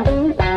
Bye.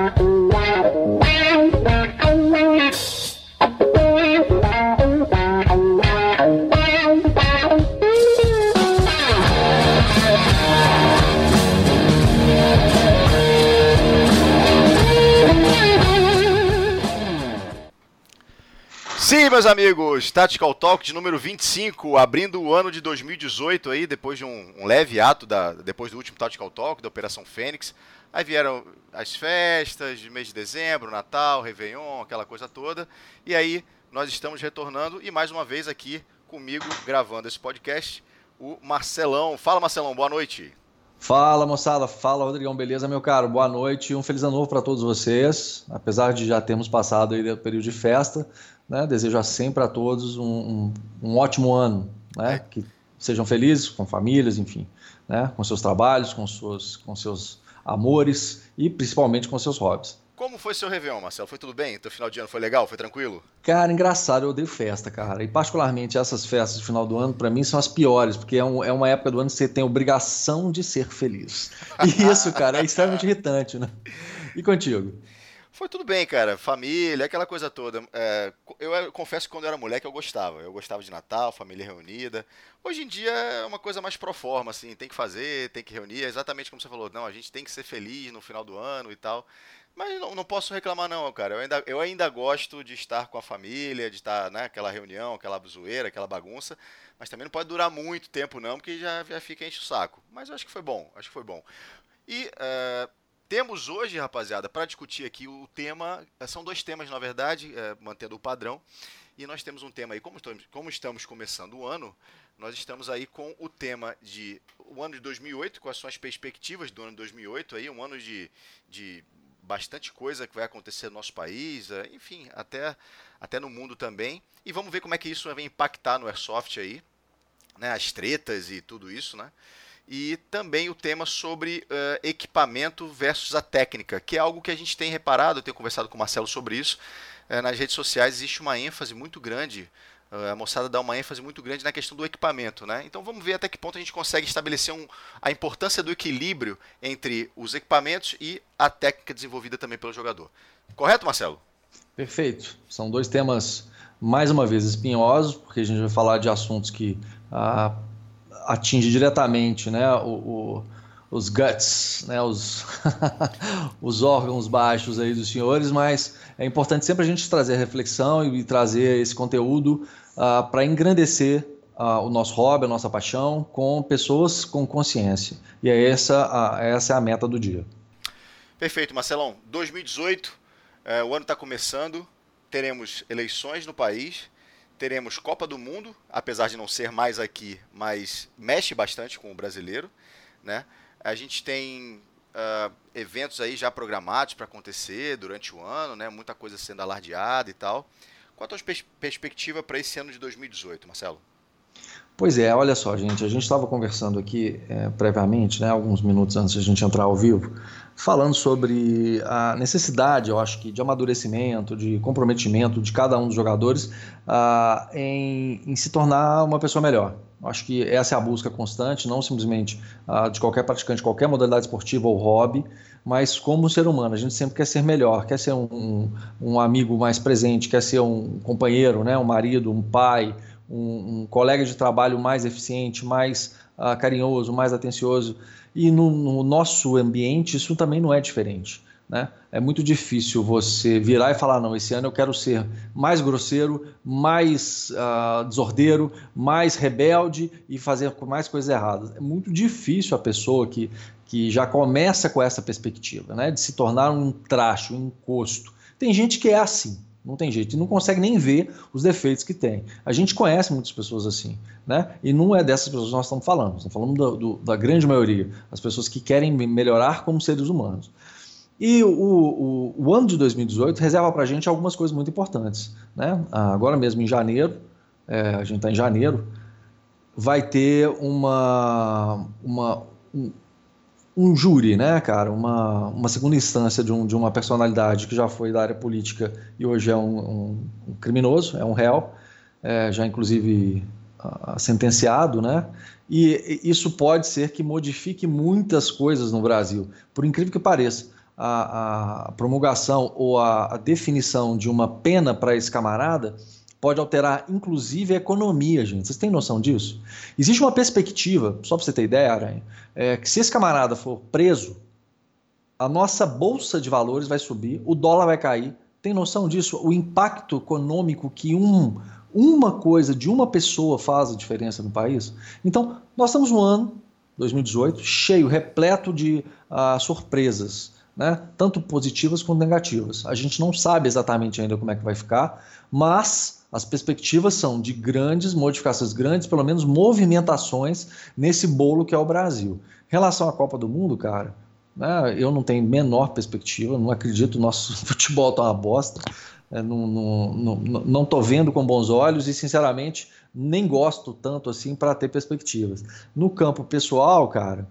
Sim, meus amigos, Tactical Talk de número 25, abrindo o ano de 2018 aí, depois de um, um, leve ato, da, depois do último Tactical Talk, da Operação Fênix. Aí vieram as festas de mês de dezembro, Natal, Réveillon, aquela coisa toda. E aí nós estamos retornando e mais uma vez aqui comigo, gravando esse podcast, o Marcelão. Fala, Marcelão, boa noite. Fala moçada, fala Rodrigão, beleza meu caro? Boa noite um feliz ano novo para todos vocês. Apesar de já termos passado aí o período de festa, né? Desejo sempre a todos um, um, um ótimo ano, né? É. Que sejam felizes com famílias, enfim, né? Com seus trabalhos, com seus, com seus amores e principalmente com seus hobbies. Como foi seu Réveillon, Marcelo? Foi tudo bem? Teu final de ano foi legal? Foi tranquilo? Cara, engraçado, eu odeio festa, cara. E particularmente essas festas de final do ano, para mim, são as piores, porque é, um, é, uma época do ano que você tem a obrigação de ser feliz. E isso, cara, é extremamente irritante, né? E contigo? Foi tudo bem, cara. Família, aquela coisa toda. É, eu, eu, confesso que quando eu era moleque eu gostava. Eu gostava de Natal, família reunida. Hoje em dia é uma coisa mais pro forma, assim. Tem que fazer, tem que reunir. É exatamente como você falou. Não, a gente tem que ser feliz no final do ano e tal. Mas não, não posso reclamar não, cara. Eu ainda, eu ainda gosto de estar com a família, de estar naquela né, reunião, aquela zoeira, aquela bagunça. Mas também não pode durar muito tempo não, porque já, já fica enche o saco. Mas eu acho que foi bom, acho que foi bom. E uh, temos hoje, rapaziada, para discutir aqui o tema. Eh, são dois temas, na verdade, é, mantendo o padrão. E nós temos um tema aí, como estamos, como estamos começando o ano, nós estamos aí com o tema de o ano de 2008, quais são as perspectivas do ano de 2008, aí, um ano de, de bastante coisa que vai acontecer no nosso país, é, enfim, até, até no mundo também. E vamos ver como é que isso vai impactar no Airsoft aí, né, as tretas e tudo isso, né? E também o tema sobre uh, equipamento versus a técnica, que é algo que a gente tem reparado, eu tenho conversado com o Marcelo sobre isso. Uh, nas redes sociais existe uma ênfase muito grande a moçada dá uma ênfase muito grande na questão do equipamento, né? Então vamos ver até que ponto a gente consegue estabelecer um, a importância do equilíbrio entre os equipamentos e a técnica desenvolvida também pelo jogador. Correto, Marcelo? Perfeito. São dois temas mais uma vez espinhosos, porque a gente vai falar de assuntos que ah, atingem diretamente, né, o, o os guts, né, os, os órgãos baixos aí dos senhores, mas é importante sempre a gente trazer reflexão e trazer esse conteúdo uh, para engrandecer uh, o nosso hobby, a nossa paixão, com pessoas com consciência. E é essa, essa é a meta do dia. Perfeito, Marcelão. 2018, é, o ano está começando, teremos eleições no país, teremos Copa do Mundo, apesar de não ser mais aqui, mas mexe bastante com o brasileiro, né? A gente tem uh, eventos aí já programados para acontecer durante o ano, né? Muita coisa sendo alardeada e tal. Qual a tua pers perspectiva para esse ano de 2018, Marcelo? Pois é, olha só, gente, a gente estava conversando aqui é, previamente, né, alguns minutos antes de a gente entrar ao vivo, falando sobre a necessidade, eu acho que, de amadurecimento, de comprometimento de cada um dos jogadores uh, em, em se tornar uma pessoa melhor. Acho que essa é a busca constante, não simplesmente uh, de qualquer praticante, qualquer modalidade esportiva ou hobby, mas como ser humano. A gente sempre quer ser melhor, quer ser um, um, um amigo mais presente, quer ser um companheiro, né, um marido, um pai, um, um colega de trabalho mais eficiente, mais uh, carinhoso, mais atencioso. E no, no nosso ambiente isso também não é diferente. Né? É muito difícil você virar e falar: não, esse ano eu quero ser mais grosseiro, mais uh, desordeiro, mais rebelde e fazer mais coisas erradas. É muito difícil a pessoa que, que já começa com essa perspectiva, né? de se tornar um traste, um encosto. Tem gente que é assim, não tem jeito, e não consegue nem ver os defeitos que tem. A gente conhece muitas pessoas assim, né? E não é dessas pessoas que nós estamos falando, estamos falando do, do, da grande maioria, as pessoas que querem melhorar como seres humanos. E o, o, o ano de 2018 reserva para a gente algumas coisas muito importantes. Né? Agora mesmo em janeiro, é, a gente está em janeiro, vai ter uma, uma um, um júri, né, cara, uma, uma segunda instância de, um, de uma personalidade que já foi da área política e hoje é um, um, um criminoso, é um réu, é, já inclusive uh, sentenciado, né? E isso pode ser que modifique muitas coisas no Brasil. Por incrível que pareça, a, a promulgação ou a, a definição de uma pena para esse camarada pode alterar inclusive a economia, gente. Vocês têm noção disso? Existe uma perspectiva, só para você ter ideia, Aranha, é que se esse camarada for preso, a nossa bolsa de valores vai subir, o dólar vai cair. Tem noção disso? O impacto econômico que um, uma coisa de uma pessoa faz a diferença no país? Então, nós estamos no ano 2018 cheio, repleto de uh, surpresas. Né? tanto positivas quanto negativas. A gente não sabe exatamente ainda como é que vai ficar, mas as perspectivas são de grandes modificações, grandes, pelo menos, movimentações nesse bolo que é o Brasil. Em relação à Copa do Mundo, cara, né, eu não tenho menor perspectiva, não acredito, nosso futebol tá uma bosta, é, não, não, não, não tô vendo com bons olhos e, sinceramente, nem gosto tanto assim para ter perspectivas. No campo pessoal, cara,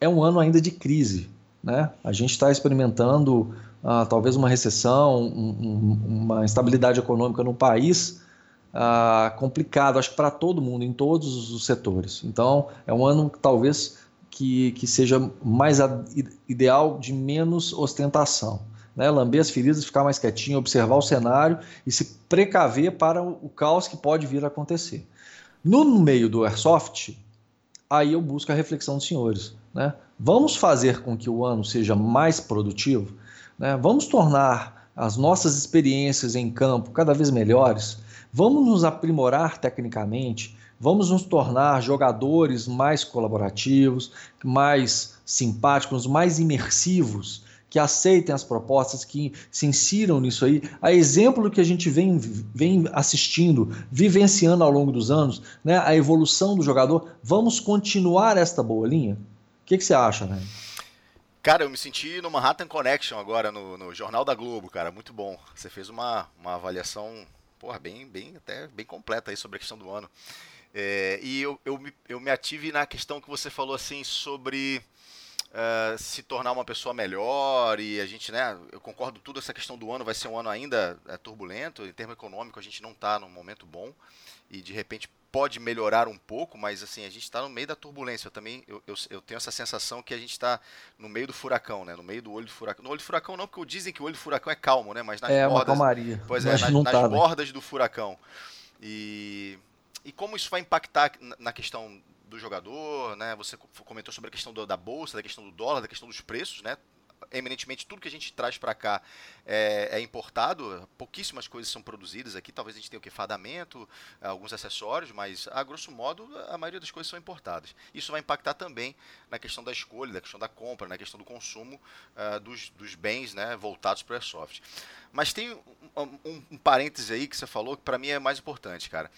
é um ano ainda de crise. Né? A gente está experimentando uh, talvez uma recessão, um, um, uma instabilidade econômica no país uh, complicado, acho que para todo mundo, em todos os setores. Então, é um ano talvez que, que seja mais ideal de menos ostentação. Né? Lamber as feridas, ficar mais quietinho, observar o cenário e se precaver para o caos que pode vir a acontecer. No meio do airsoft, aí eu busco a reflexão dos senhores. Né? Vamos fazer com que o ano seja mais produtivo? Né? Vamos tornar as nossas experiências em campo cada vez melhores? Vamos nos aprimorar tecnicamente? Vamos nos tornar jogadores mais colaborativos, mais simpáticos, mais imersivos? que aceitem as propostas, que se insiram nisso aí. A exemplo do que a gente vem, vem assistindo, vivenciando ao longo dos anos, né, a evolução do jogador, vamos continuar esta boa linha? O que, que você acha, né? Cara, eu me senti no Manhattan Connection agora, no, no Jornal da Globo, cara, muito bom. Você fez uma, uma avaliação, porra, bem, bem, até bem completa aí sobre a questão do ano. É, e eu, eu, me, eu me ative na questão que você falou, assim, sobre uh, se tornar uma pessoa melhor e a gente, né, eu concordo tudo, essa questão do ano vai ser um ano ainda é, turbulento, em termos econômicos a gente não está num momento bom e de repente pode melhorar um pouco, mas assim, a gente está no meio da turbulência. Eu também eu, eu, eu, tenho essa sensação que a gente está no meio do furacão, né? No meio do olho do furacão. No olho do furacão não, porque dizem que o olho do furacão é calmo, né? Mas nas é, bordas. Uma calmaria. Pois é, nas, nas tá, né? bordas do furacão. E, e como isso vai impactar na questão do jogador, né? Você comentou sobre a questão do, da bolsa, da questão do dólar, da questão dos preços, né? Eminentemente tudo que a gente traz para cá é, é, importado, pouquíssimas coisas são produzidas aqui, talvez a gente tenha o que fadamento, alguns acessórios, mas a grosso modo a maioria das coisas são importadas. Isso vai impactar também na questão da escolha, na questão da compra, na questão do consumo uh, dos, dos, bens né, voltados para o airsoft. Mas tem um, um, um parêntese aí que você falou que para mim é mais importante, cara.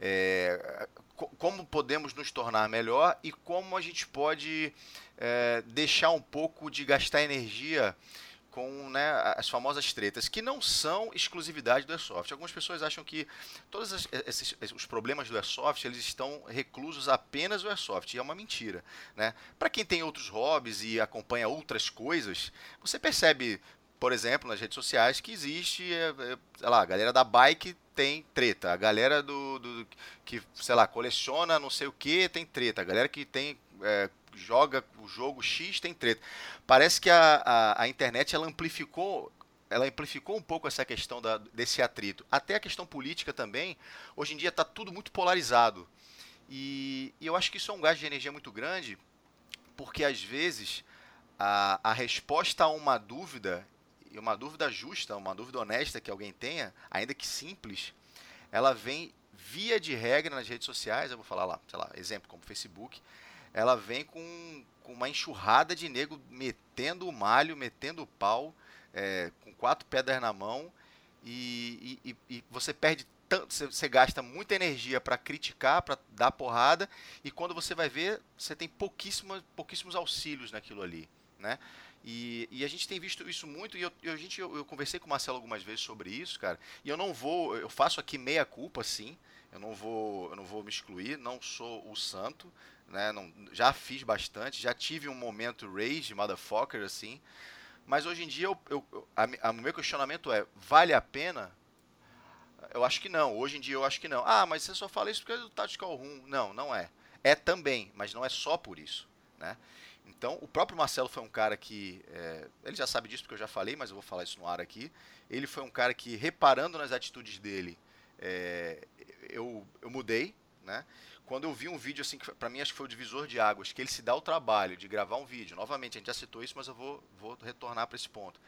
É, como podemos nos tornar melhor e como a gente pode é, deixar um pouco de gastar energia com né, as famosas tretas, que não são exclusividade do Airsoft. Algumas pessoas acham que todos esses, os problemas do Airsoft eles estão reclusos apenas no Airsoft, e é uma mentira. Né? Para quem tem outros hobbies e acompanha outras coisas, você percebe, por exemplo, nas redes sociais, que existe, é, é, sei lá, a galera da bike tem treta, a galera do, do que, sei lá, coleciona não sei o que tem treta, a galera que tem é, joga o jogo X tem treta. Parece que a, a, a internet ela amplificou ela amplificou um pouco essa questão da, desse atrito. Até a questão política também. Hoje em dia está tudo muito polarizado. E, e, eu acho que isso é um gasto de energia muito grande, porque às vezes a, a resposta a uma dúvida, e uma dúvida justa, uma dúvida honesta que alguém tenha, ainda que simples, ela vem via de regra nas redes sociais. Eu vou falar lá, sei lá, exemplo como Facebook ela vem com, com uma enxurrada de nego metendo o malho, metendo o pau, é, com quatro pedras na mão, e, e, e você perde tanto, você, você gasta muita energia para criticar, para dar porrada, e quando você vai ver, você tem pouquíssimos, auxílios naquilo ali. Né? E, e, a gente tem visto isso muito, e eu, a gente, eu, eu, conversei com o Marcelo algumas vezes sobre isso, cara, e eu não vou, eu faço aqui meia culpa, sim, eu não vou, eu não vou me excluir, não sou o santo, né, não, já fiz bastante, já tive um momento rage, motherfucker, assim, mas hoje em dia eu, eu, a, a, o meu questionamento é, vale a pena? Eu acho que não, hoje em dia eu acho que não. Ah, mas você só fala isso porque é do Tactical Room. Não, não é. É também, mas não é só por isso, né? Então, o próprio Marcelo foi um cara que. É, ele já sabe disso porque eu já falei, mas eu vou falar isso no ar aqui. Ele foi um cara que, reparando nas atitudes dele, é, eu, eu mudei, né? Quando eu vi um vídeo assim, que para mim acho que foi o divisor de águas, que ele se dá o trabalho de gravar um vídeo. Novamente, a gente já citou isso, mas eu vou, vou retornar para esse ponto.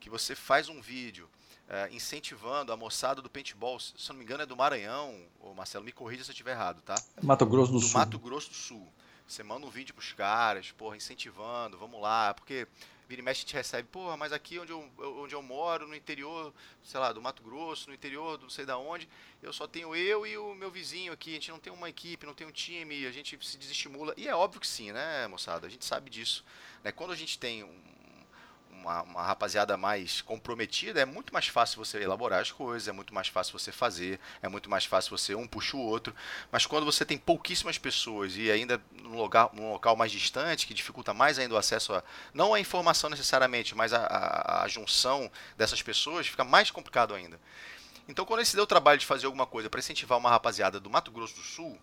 Que você faz um vídeo é, incentivando a moçada do paintball, se não me engano é do Maranhão, ou Marcelo, me corrija se eu estiver errado, tá? Mato Grosso do, do Sul. Mato Grosso do Sul. Você manda um vídeo pros caras, porra, incentivando, vamos lá, porque vira e mexe a gente recebe, porra, mas aqui onde eu, onde eu moro, no interior, sei lá, do Mato Grosso, no interior do não sei da onde, eu só tenho eu e o meu vizinho aqui, a gente não tem uma equipe, não tem um time, a gente se desestimula. E é óbvio que sim, né, moçada? A gente sabe disso. Né? Quando a gente tem um uma, uma, rapaziada mais comprometida, é muito mais fácil você elaborar as coisas, é muito mais fácil você fazer, é muito mais fácil você um puxa o outro. Mas quando você tem pouquíssimas pessoas e ainda num local, num local mais distante, que dificulta mais ainda o acesso a. não a informação necessariamente, mas a, a, a junção dessas pessoas, fica mais complicado ainda. Então, quando se deu o trabalho de fazer alguma coisa para incentivar uma rapaziada do Mato Grosso do Sul,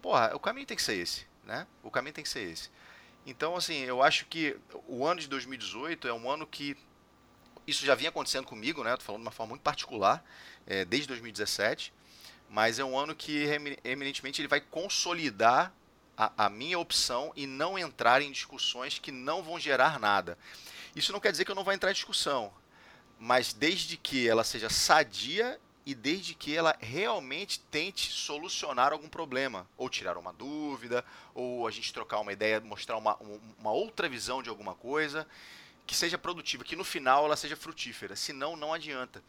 porra, o caminho tem que ser esse, né? O caminho tem que ser esse. Então, assim, eu acho que o ano de 2018 é um ano que isso já vinha acontecendo comigo, né? Estou falando de uma forma muito particular, é, desde 2017, mas é um ano que eminentemente ele vai consolidar a, a, minha opção e não entrar em discussões que não vão gerar nada. Isso não quer dizer que eu não vou entrar em discussão, mas desde que ela seja sadia e desde que ela realmente tente solucionar algum problema, ou tirar uma dúvida, ou a gente trocar uma ideia, mostrar uma, uma outra visão de alguma coisa, que seja produtiva, que no final ela seja frutífera, senão não adianta.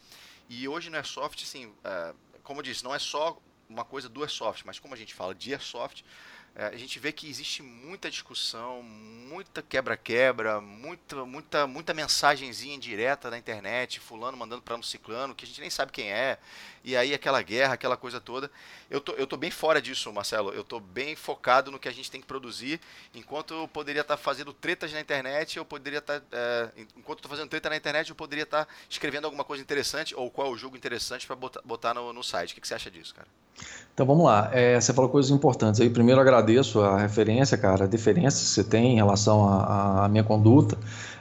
E hoje no Airsoft, assim, é, como eu disse, não é só uma coisa do Airsoft, mas como a gente fala de Airsoft, é, a gente vê que existe muita discussão, muita quebra-quebra, muita, muita, muita mensagenzinha indireta na internet, fulano mandando para um ciclano, que a gente nem sabe quem é, e aí aquela guerra, aquela coisa toda. Eu tô, eu tô bem fora disso, Marcelo, eu tô bem focado no que a gente tem que produzir, enquanto eu poderia estar tá fazendo tretas na internet, eu poderia estar, tá, é, enquanto eu tô fazendo treta na internet, eu poderia estar tá escrevendo alguma coisa interessante, ou qual é o jogo interessante para botar, botar no, no site. O que, que você acha disso, cara? Então vamos lá, é, você falou coisas importantes aí. Primeiro agradeço a referência, cara, a diferença que você tem em relação à minha conduta.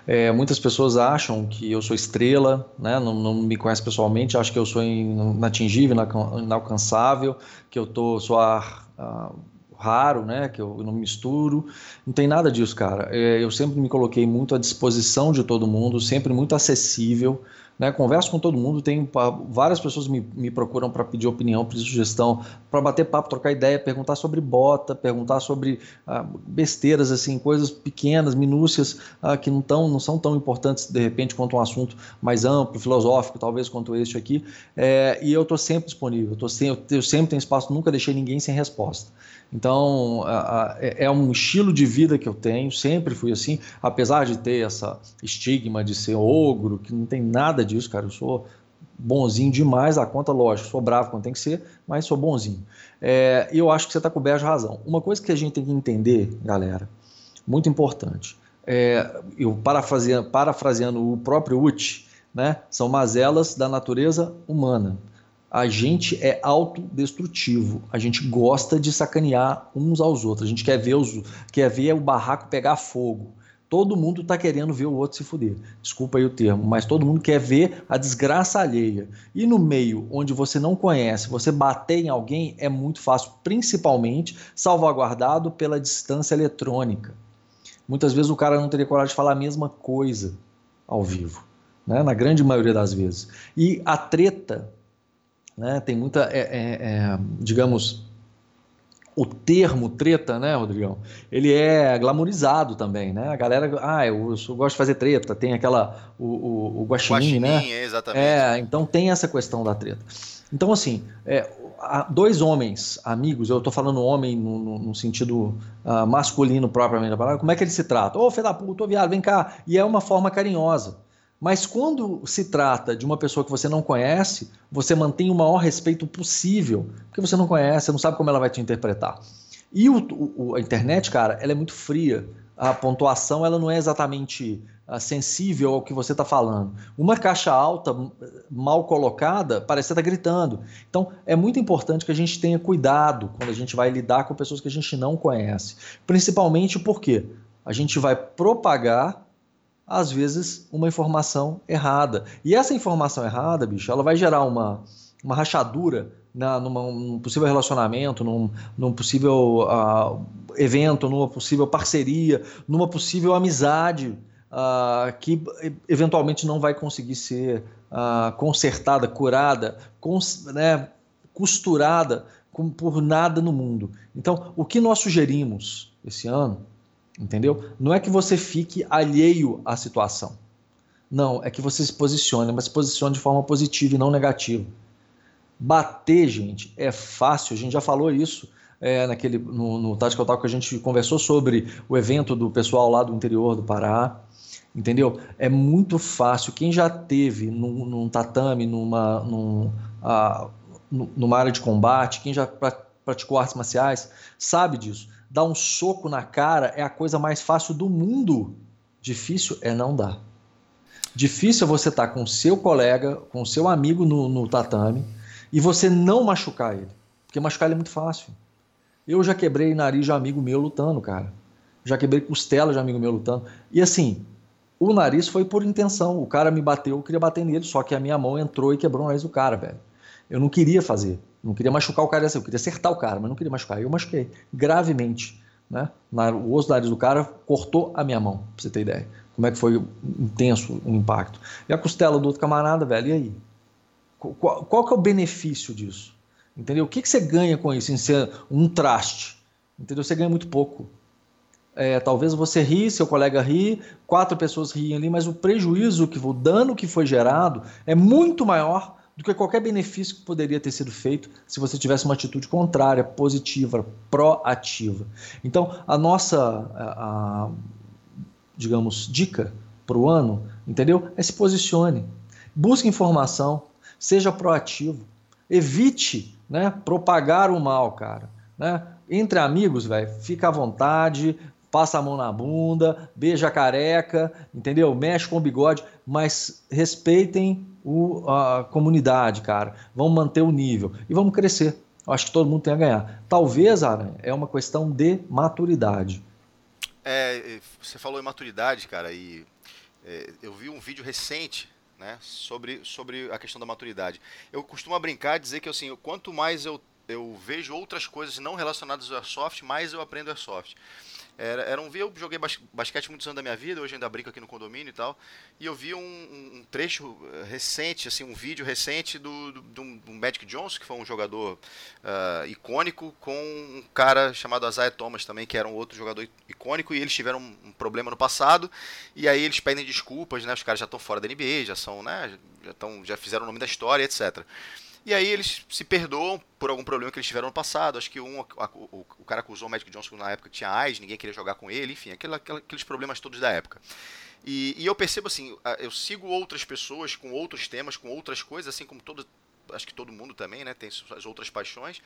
É, muitas pessoas acham que eu sou estrela, né? não, não me conhecem pessoalmente, acham que eu sou inatingível, inalcançável, que eu tô, sou a, a, raro, né? que eu não misturo. Não tem nada disso, cara. É, eu sempre me coloquei muito à disposição de todo mundo, sempre muito acessível. Né? Converso com todo mundo, tem várias pessoas me, me procuram para pedir opinião, pedir sugestão, para bater papo, trocar ideia, perguntar sobre bota, perguntar sobre ah, besteiras, assim, coisas pequenas, minúcias, ah, que não, tão, não são tão importantes de repente quanto um assunto mais amplo, filosófico, talvez quanto este aqui. É, e eu estou sempre disponível, eu, tô sempre, eu sempre tenho espaço, nunca deixei ninguém sem resposta. Então, é, é um estilo de vida que eu tenho, sempre fui assim, apesar de ter essa estigma de ser ogro, que não tem nada disso, cara, eu sou bonzinho demais a conta, lógico, sou bravo quando tem que ser, mas sou bonzinho. É, e eu acho que você está coberto de razão. Uma coisa que a gente tem que entender, galera, muito importante, é, eu parafraseando, parafraseando o próprio Uti, né, são mazelas da natureza humana a gente é autodestrutivo. A gente gosta de sacanear uns aos outros. A gente quer ver, os, quer ver o barraco pegar fogo. Todo mundo está querendo ver o outro se fuder. Desculpa aí o termo, mas todo mundo quer ver a desgraça alheia. E no meio onde você não conhece, você bater em alguém é muito fácil, principalmente salvaguardado pela distância eletrônica. Muitas vezes o cara não teria coragem de falar a mesma coisa ao vivo, né? na grande maioria das vezes. E a treta né? Tem muita, é, é, é, digamos, o termo treta, né, Rodrigão? Ele é glamorizado também, né? A galera, ah, eu, eu gosto de fazer treta, tem aquela, o, o, o guaxinim, né? Exatamente. É, então tem essa questão da treta. Então, assim, é, dois homens, amigos, eu estou falando homem no, no, no sentido uh, masculino propriamente da palavra, como é que eles se tratam? Ô, oh, filho da puta, ô, viado, vem cá. E é uma forma carinhosa. Mas quando se trata de uma pessoa que você não conhece, você mantém o maior respeito possível, porque você não conhece, você não sabe como ela vai te interpretar. E o, o, a internet, cara, ela é muito fria. A pontuação ela não é exatamente uh, sensível ao que você está falando. Uma caixa alta, mal colocada, parece que está gritando. Então, é muito importante que a gente tenha cuidado quando a gente vai lidar com pessoas que a gente não conhece. Principalmente porque a gente vai propagar às vezes, uma informação errada. E essa informação errada, bicho, ela vai gerar uma, uma rachadura na, numa, num possível relacionamento, num, num possível uh, evento, numa possível parceria, numa possível amizade. Uh, que eventualmente não vai conseguir ser uh, consertada, curada, cons né, costurada com, por nada no mundo. Então, o que nós sugerimos esse ano Entendeu? Não é que você fique alheio à situação. Não, é que você se posicione, mas se posicione de forma positiva e não negativa. Bater, gente, é fácil, a gente já falou isso é, naquele, no, no Tactical Talk que a gente conversou sobre o evento do pessoal lá do interior do Pará. Entendeu? É muito fácil. Quem já teve num, num tatame, numa, num, uh, numa área de combate, quem já praticou artes marciais, sabe disso dar um soco na cara é a coisa mais fácil do mundo. Difícil é não dar. Difícil é você estar tá com seu colega, com seu amigo no, no tatame e você não machucar ele. Porque machucar ele é muito fácil. Eu já quebrei nariz de amigo meu lutando, cara. Já quebrei costela de amigo meu lutando. E assim, o nariz foi por intenção. O cara me bateu, eu queria bater nele, só que a minha mão entrou e quebrou o nariz do cara, velho. Eu não queria fazer. Não queria machucar o cara eu queria acertar o cara, mas não queria machucar. Eu machuquei gravemente. Né? O osso do nariz do cara cortou a minha mão, pra você ter ideia. Como é que foi intenso o impacto. E a costela do outro camarada, velho, e aí? Qual, qual que é o benefício disso? Entendeu? O que, que você ganha com isso, em ser um traste? Entendeu? Você ganha muito pouco. É, talvez você ri, seu colega ri, quatro pessoas riem ali, mas o prejuízo, que o dano que foi gerado é muito maior do que qualquer benefício que poderia ter sido feito se você tivesse uma atitude contrária, positiva, proativa. Então, a nossa, a, a, digamos, dica para o ano, entendeu? É se posicione, busque informação, seja proativo, evite né, propagar o mal, cara. Né? Entre amigos, velho, fica à vontade, passa a mão na bunda, beija a careca, entendeu? Mexe com o bigode, mas respeitem o, a comunidade, cara. Vamos manter o nível e vamos crescer. Eu acho que todo mundo tem a ganhar. Talvez, Aran, é uma questão de maturidade. É, você falou em maturidade, cara, e é, eu vi um vídeo recente né, sobre, sobre a questão da maturidade. Eu costumo brincar dizer que assim, quanto mais eu, eu vejo outras coisas não relacionadas ao Airsoft, mais eu aprendo Airsoft. Era, era um eu joguei basquete muitos anos da minha vida, hoje ainda brinco aqui no condomínio e tal. E eu vi um, um trecho eh, recente, assim, um vídeo recente do, do, do, do Magic Johnson, que foi um jogador uh, icônico, com um cara chamado Isaiah Thomas também, que era um outro jogador icônico, e eles tiveram um, um problema no passado, e aí eles pedem desculpas, né? Os caras já estão fora da NBA, já são, né? Já, tão, já fizeram o nome da história, etc. E aí eles se perdoam por algum problema que eles tiveram no passado. Acho que um, o, o, cara acusou o Magic Johnson na época que tinha AIDS, ninguém queria jogar com ele, enfim, aquela, aqueles problemas todos da época. E, e, eu percebo assim, eu sigo outras pessoas com outros temas, com outras coisas, assim como todo, acho que todo mundo também, né, tem suas outras paixões.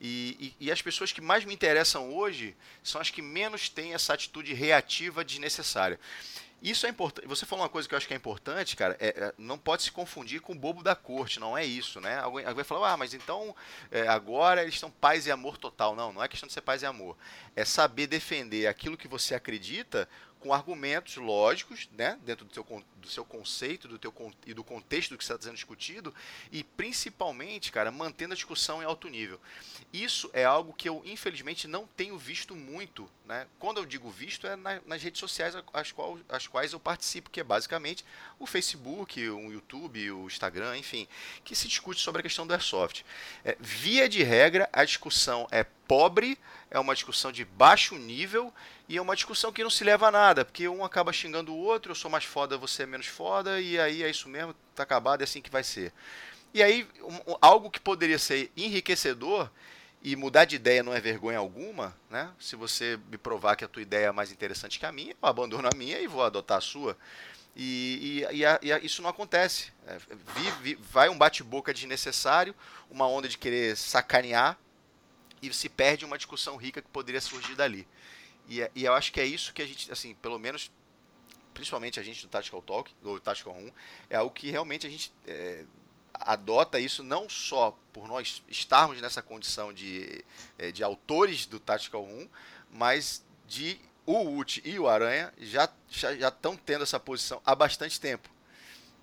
E, e, e, as pessoas que mais me interessam hoje são as que menos têm essa atitude reativa desnecessária. Isso é importante. Você falou uma coisa que eu acho que é importante, cara. É, é, não pode se confundir com o bobo da corte, não é isso, né? Alguém, alguém vai falar, ah, mas então é, agora eles estão paz e amor total. Não, não é questão de ser paz e amor. É saber defender aquilo que você acredita com argumentos lógicos, né, dentro do seu, do seu conceito do teu, e do contexto do que está sendo discutido, e principalmente, cara, mantendo a discussão em alto nível. Isso é algo que eu, infelizmente, não tenho visto muito. Né? Quando eu digo visto, é na, nas redes sociais as, qual, as quais eu participo, que é basicamente o Facebook, o YouTube, o Instagram, enfim, que se discute sobre a questão do airsoft. É, via de regra, a discussão é pobre, é uma discussão de baixo nível e é uma discussão que não se leva a nada, porque um acaba xingando o outro, eu sou mais foda, você é menos foda, e aí é isso mesmo, tá acabado, é assim que vai ser. E aí, um, algo que poderia ser enriquecedor e mudar de ideia não é vergonha alguma, né? Se você me provar que a tua ideia é mais interessante que a minha, eu abandono a minha e vou adotar a sua. E, e, e, a, e a, isso não acontece. É, vai um bate-boca desnecessário, uma onda de querer sacanear e se perde uma discussão rica que poderia surgir dali. E, e eu acho que é isso que a gente, assim, pelo menos, principalmente a gente do Tactical Talk, do Tactical 1, é algo que realmente a gente é, adota isso não só por nós estarmos nessa condição de, é, de autores do Tactical 1, mas de o Ult e o Aranha já já estão tendo essa posição há bastante tempo.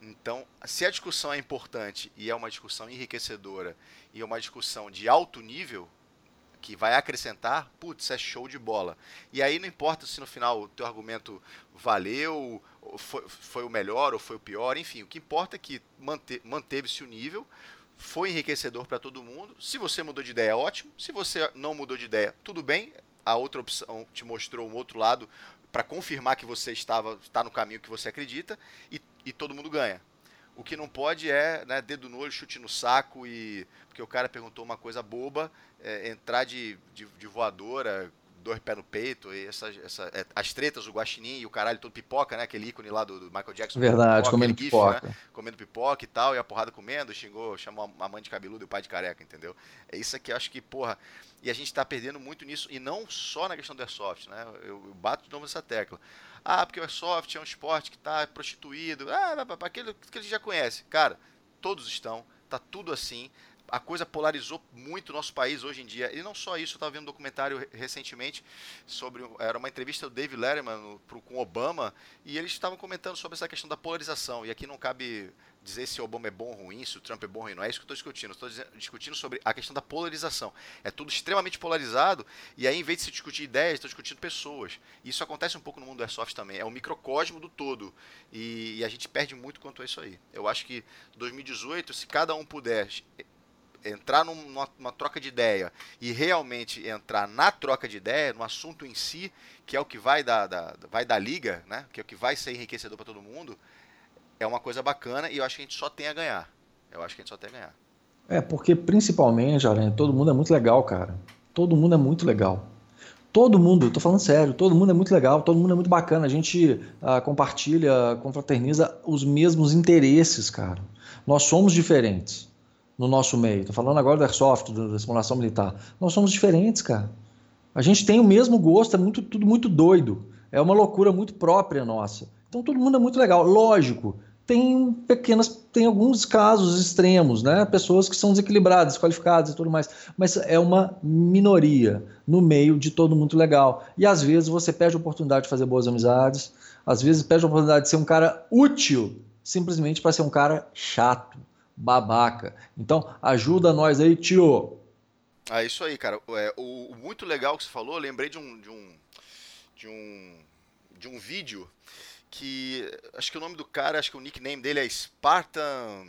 Então, se a discussão é importante e é uma discussão enriquecedora e é uma discussão de alto nível, que vai acrescentar, putz, é show de bola. E aí não importa se no final o teu argumento valeu, foi, foi o melhor ou foi o pior, enfim, o que importa é que mante, manteve-se o nível, foi enriquecedor para todo mundo. Se você mudou de ideia, ótimo. Se você não mudou de ideia, tudo bem. A outra opção te mostrou um outro lado para confirmar que você estava está no caminho que você acredita e, e todo mundo ganha. O que não pode é né, dedo no olho, chute no saco e. Porque o cara perguntou uma coisa boba, é, entrar de, de, de, voadora, dois pés no peito, e essa, essa, é, as tretas, o guaxinim e o caralho todo pipoca, né? Aquele ícone lá do, do Michael Jackson. Verdade, pipoca, comendo gif, pipoca. Né, comendo pipoca e tal, e a porrada comendo, xingou, chamou a mãe de cabeludo e o pai de careca, entendeu? É isso que eu acho que, porra. E a gente tá perdendo muito nisso, e não só na questão do airsoft, né? Eu, eu bato de novo nessa tecla. Ah, porque o airsoft é um esporte que está prostituído. Ah, aquilo que a gente já conhece. Cara, todos estão. Tá tudo assim a coisa polarizou muito o nosso país hoje em dia. E não só isso, eu estava vendo um documentário recentemente sobre. Era uma entrevista do David Letterman pro, com Obama, e eles estavam comentando sobre essa questão da polarização. E aqui não cabe dizer se o Obama é bom ou ruim, se o Trump é bom ou ruim. Não é isso que eu estou discutindo. Estou discutindo sobre a questão da polarização. É tudo extremamente polarizado, e aí, em vez de se discutir ideias, estou discutindo pessoas. E isso acontece um pouco no mundo do Airsoft também. É um microcosmo do todo. E, e a gente perde muito quanto a isso aí. Eu acho que 2018, se cada um puder entrar numa, numa, troca de ideia e realmente entrar na troca de ideia, no assunto em si, que é o que vai dar, da, vai dar liga, né? que é o que vai ser enriquecedor para todo mundo, é uma coisa bacana e eu acho que a gente só tem a ganhar. Eu acho que a gente só tem a ganhar. É, porque principalmente, Aranha, todo mundo é muito legal, cara. Todo mundo é muito legal. Todo mundo, tô falando sério, todo mundo é muito legal, todo mundo é muito bacana. A gente ah, compartilha, confraterniza os mesmos interesses, cara. Nós somos diferentes no nosso meio. Estou falando agora do airsoft, da simulação militar. Nós somos diferentes, cara. A gente tem o mesmo gosto, é muito, tudo muito doido. É uma loucura muito própria nossa. Então todo mundo é muito legal. Lógico, tem pequenas, tem alguns casos extremos, né? Pessoas que são desequilibradas, desqualificadas e tudo mais. Mas é uma minoria no meio de todo mundo legal. E às vezes você perde a oportunidade de fazer boas amizades, às vezes perde a oportunidade de ser um cara útil, simplesmente para ser um cara chato babaca. Então, ajuda nós aí, tio. Ah, isso aí, cara. É, o, o, muito legal que você falou, lembrei de um, de um, de um, de um vídeo que acho que o nome do cara, acho que o nickname dele é Spartan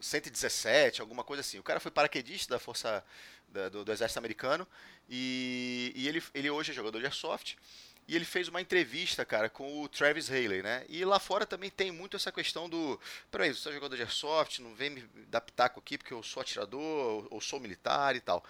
117, alguma coisa assim. O cara foi paraquedista da força da, do, do, exército americano e, e ele, ele hoje é jogador de airsoft e ele fez uma entrevista, cara, com o Travis Haley, né? E lá fora também tem muito essa questão do. Peraí, você é jogador de airsoft, não vem me dar pitaco aqui porque eu sou atirador ou sou militar e tal.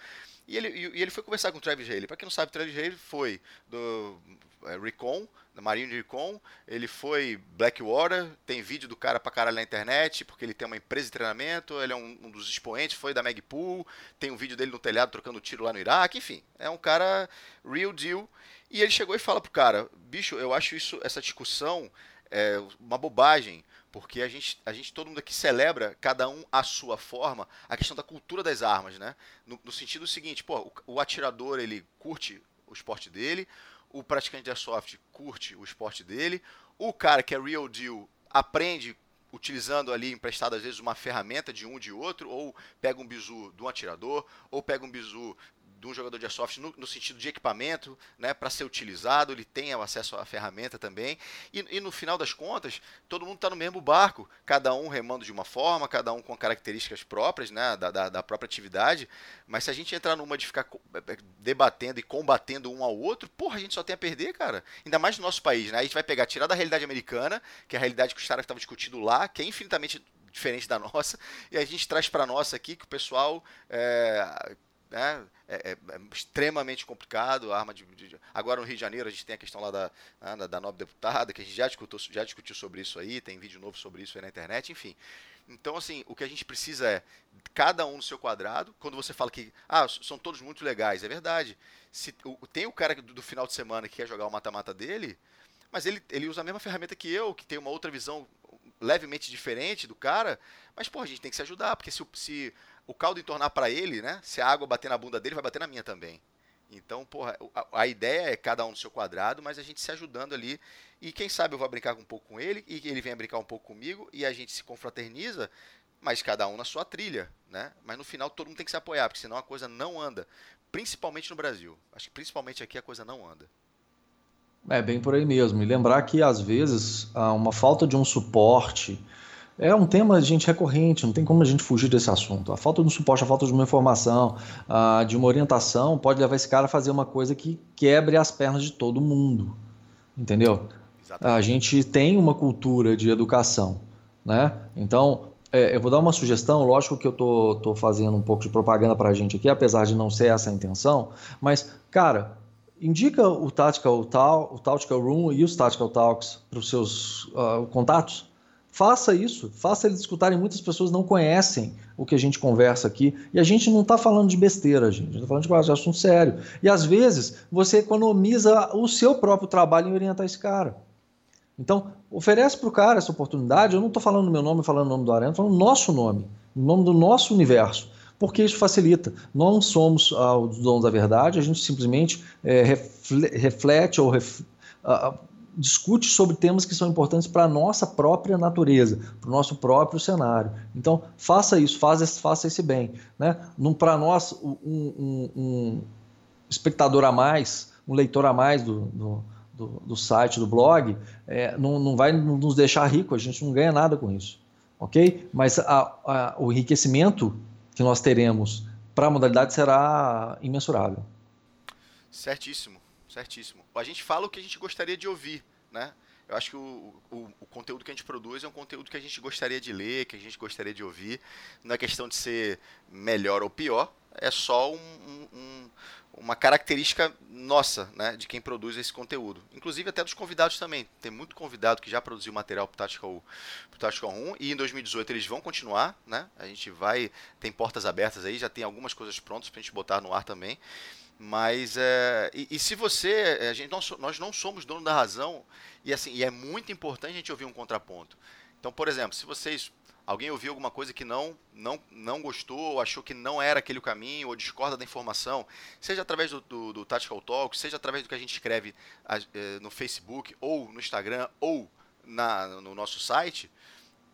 E ele, e ele foi conversar com o Travis Haley. Pra quem não sabe, o Travis Haley foi do é, Recon, da Marinho de Recon, ele foi Blackwater, tem vídeo do cara pra caralho na internet, porque ele tem uma empresa de treinamento, ele é um, um dos expoentes, foi da Magpool, tem um vídeo dele no telhado trocando tiro lá no Iraque, enfim, é um cara real deal. E ele chegou e fala pro cara, bicho, eu acho isso, essa discussão é uma bobagem, porque a gente, a gente, todo mundo aqui celebra, cada um à sua forma, a questão da cultura das armas, né? No, no sentido seguinte, pô, o, o, atirador, ele curte o esporte dele, o praticante de airsoft curte o esporte dele, o cara que é real deal aprende utilizando ali emprestado às vezes uma ferramenta de um de outro, ou pega um bizu de um atirador, ou pega um bizu de um jogador de airsoft no, no sentido de equipamento, né, para ser utilizado, ele tem acesso à ferramenta também. E, e no final das contas, todo mundo está no mesmo barco, cada um remando de uma forma, cada um com características próprias né, da, da, da própria atividade. Mas se a gente entrar numa de ficar é, é, debatendo e combatendo um ao outro, porra, a gente só tem a perder, cara. Ainda mais no nosso país, né? A gente vai pegar, tirar da realidade americana, que é a realidade que os caras estavam discutindo lá, que é infinitamente diferente da nossa, e a gente traz para nossa aqui que o pessoal é, né, é, é, é, extremamente complicado. arma de, de, agora no Rio de Janeiro a gente tem a questão lá da, né, da, da nova deputada, que a gente já discutiu, já discutiu sobre isso aí, tem vídeo novo sobre isso aí na internet, enfim. Então, assim, o que a gente precisa é cada um no seu quadrado. Quando você fala que ah, são todos muito legais, é verdade. Se, o, tem o cara do, do final de semana que quer jogar o mata-mata dele, mas ele, ele usa a mesma ferramenta que eu, que tem uma outra visão levemente diferente do cara. Mas, pô, a gente tem que se ajudar, porque se, se o caldo entornar para ele, né? Se a água bater na bunda dele, vai bater na minha também. Então, porra, a, a, ideia é cada um no seu quadrado, mas a gente se ajudando ali. E quem sabe eu vou brincar um pouco com ele, e ele vem brincar um pouco comigo, e a gente se confraterniza, mas cada um na sua trilha, né? Mas no final todo mundo tem que se apoiar, porque senão a coisa não anda. Principalmente no Brasil. Acho que principalmente aqui a coisa não anda. É bem por aí mesmo. E lembrar que às vezes uma falta de um suporte é um tema, gente, recorrente, não tem como a gente fugir desse assunto. A falta de um suporte, a falta de uma informação, de uma orientação, pode levar esse cara a fazer uma coisa que quebre as pernas de todo mundo. Entendeu? Exatamente. A gente tem uma cultura de educação, né? Então, é, eu vou dar uma sugestão, lógico que eu tô, tô fazendo um pouco de propaganda para a gente aqui, apesar de não ser essa a intenção, mas, cara, indica o Tactical, o Tactical Room e os Tactical Talks para os seus uh, contatos. Faça isso, faça eles escutarem. Muitas pessoas não conhecem o que a gente conversa aqui. E a gente não está falando de besteira, gente. A gente está falando de assunto sério. E às vezes você economiza o seu próprio trabalho em orientar esse cara. Então, oferece para o cara essa oportunidade. Eu não estou falando meu nome, falando o nome do Arena, estou falando nosso nome, o nome do nosso universo. Porque isso facilita. Não somos ah, os donos da verdade, a gente simplesmente é, reflete ou ref, ah, discute sobre temas que são importantes para a nossa própria natureza, para o nosso próprio cenário. Então, faça isso, faça, faça esse bem. Né? Para nós, um, um, um, espectador a mais, um leitor a mais do, do, do, do site, do blog, é, não, não vai nos deixar rico, a gente não ganha nada com isso. Ok? Mas a, a, o enriquecimento que nós teremos para a modalidade será imensurável. Certíssimo. Certíssimo. A gente fala o que a gente gostaria de ouvir, né? Eu acho que o, o, o, conteúdo que a gente produz é um conteúdo que a gente gostaria de ler, que a gente gostaria de ouvir. Não é questão de ser melhor ou pior, é só um, um, uma característica nossa, né, de quem produz esse conteúdo. Inclusive até dos convidados também. Tem muito convidado que já produziu material para o Tactical, Tactical 1 e em 2018 eles vão continuar, né? A gente vai, tem portas abertas aí, já tem algumas coisas prontas para a gente botar no ar também. Mas é, e, e, se você, a gente, nós, nós não somos dono da razão e assim, e é muito importante a gente ouvir um contraponto. Então, por exemplo, se vocês alguém ouviu alguma coisa que não não não gostou, ou achou que não era aquele o caminho, ou discorda da informação, seja através do, do, do Tactical Talk, seja através do que a gente escreve é, no Facebook, ou no Instagram, ou na, no nosso site,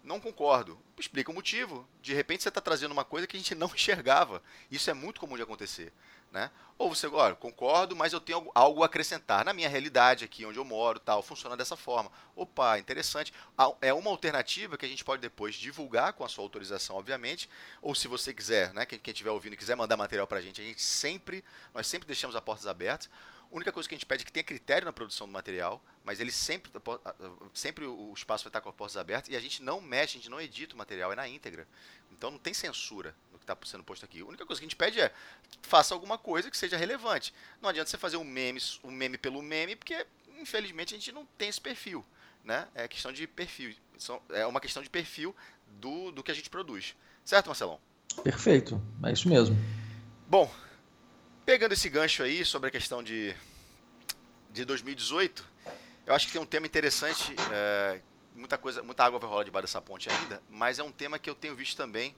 não concordo. Explica o motivo. De repente você está trazendo uma coisa que a gente não enxergava. Isso é muito comum de acontecer. Né? Ou você, olha, concordo, mas eu tenho algo a acrescentar. Na minha realidade aqui, onde eu moro, tal, funciona dessa forma. Opa, interessante. É uma alternativa que a gente pode depois divulgar com a sua autorização, obviamente. Ou se você quiser, né, quem estiver ouvindo quiser mandar material para a gente, a gente sempre, nós sempre deixamos as portas abertas. A única coisa que a gente pede é que tenha critério na produção do material, mas ele sempre, sempre o espaço vai estar com as portas abertas e a gente não mexe, a gente não edita o material, é na íntegra. Então não tem censura que está sendo posto aqui. A única coisa que a gente pede é faça alguma coisa que seja relevante. Não adianta você fazer um meme, um meme pelo meme, porque infelizmente a gente não tem esse perfil. Né? É questão de perfil. É uma questão de perfil do, do que a gente produz. Certo, Marcelão? Perfeito, é isso mesmo. Bom, pegando esse gancho aí sobre a questão de, de 2018, eu acho que tem um tema interessante. É, muita coisa, muita água vai rolar debaixo dessa ponte ainda, mas é um tema que eu tenho visto também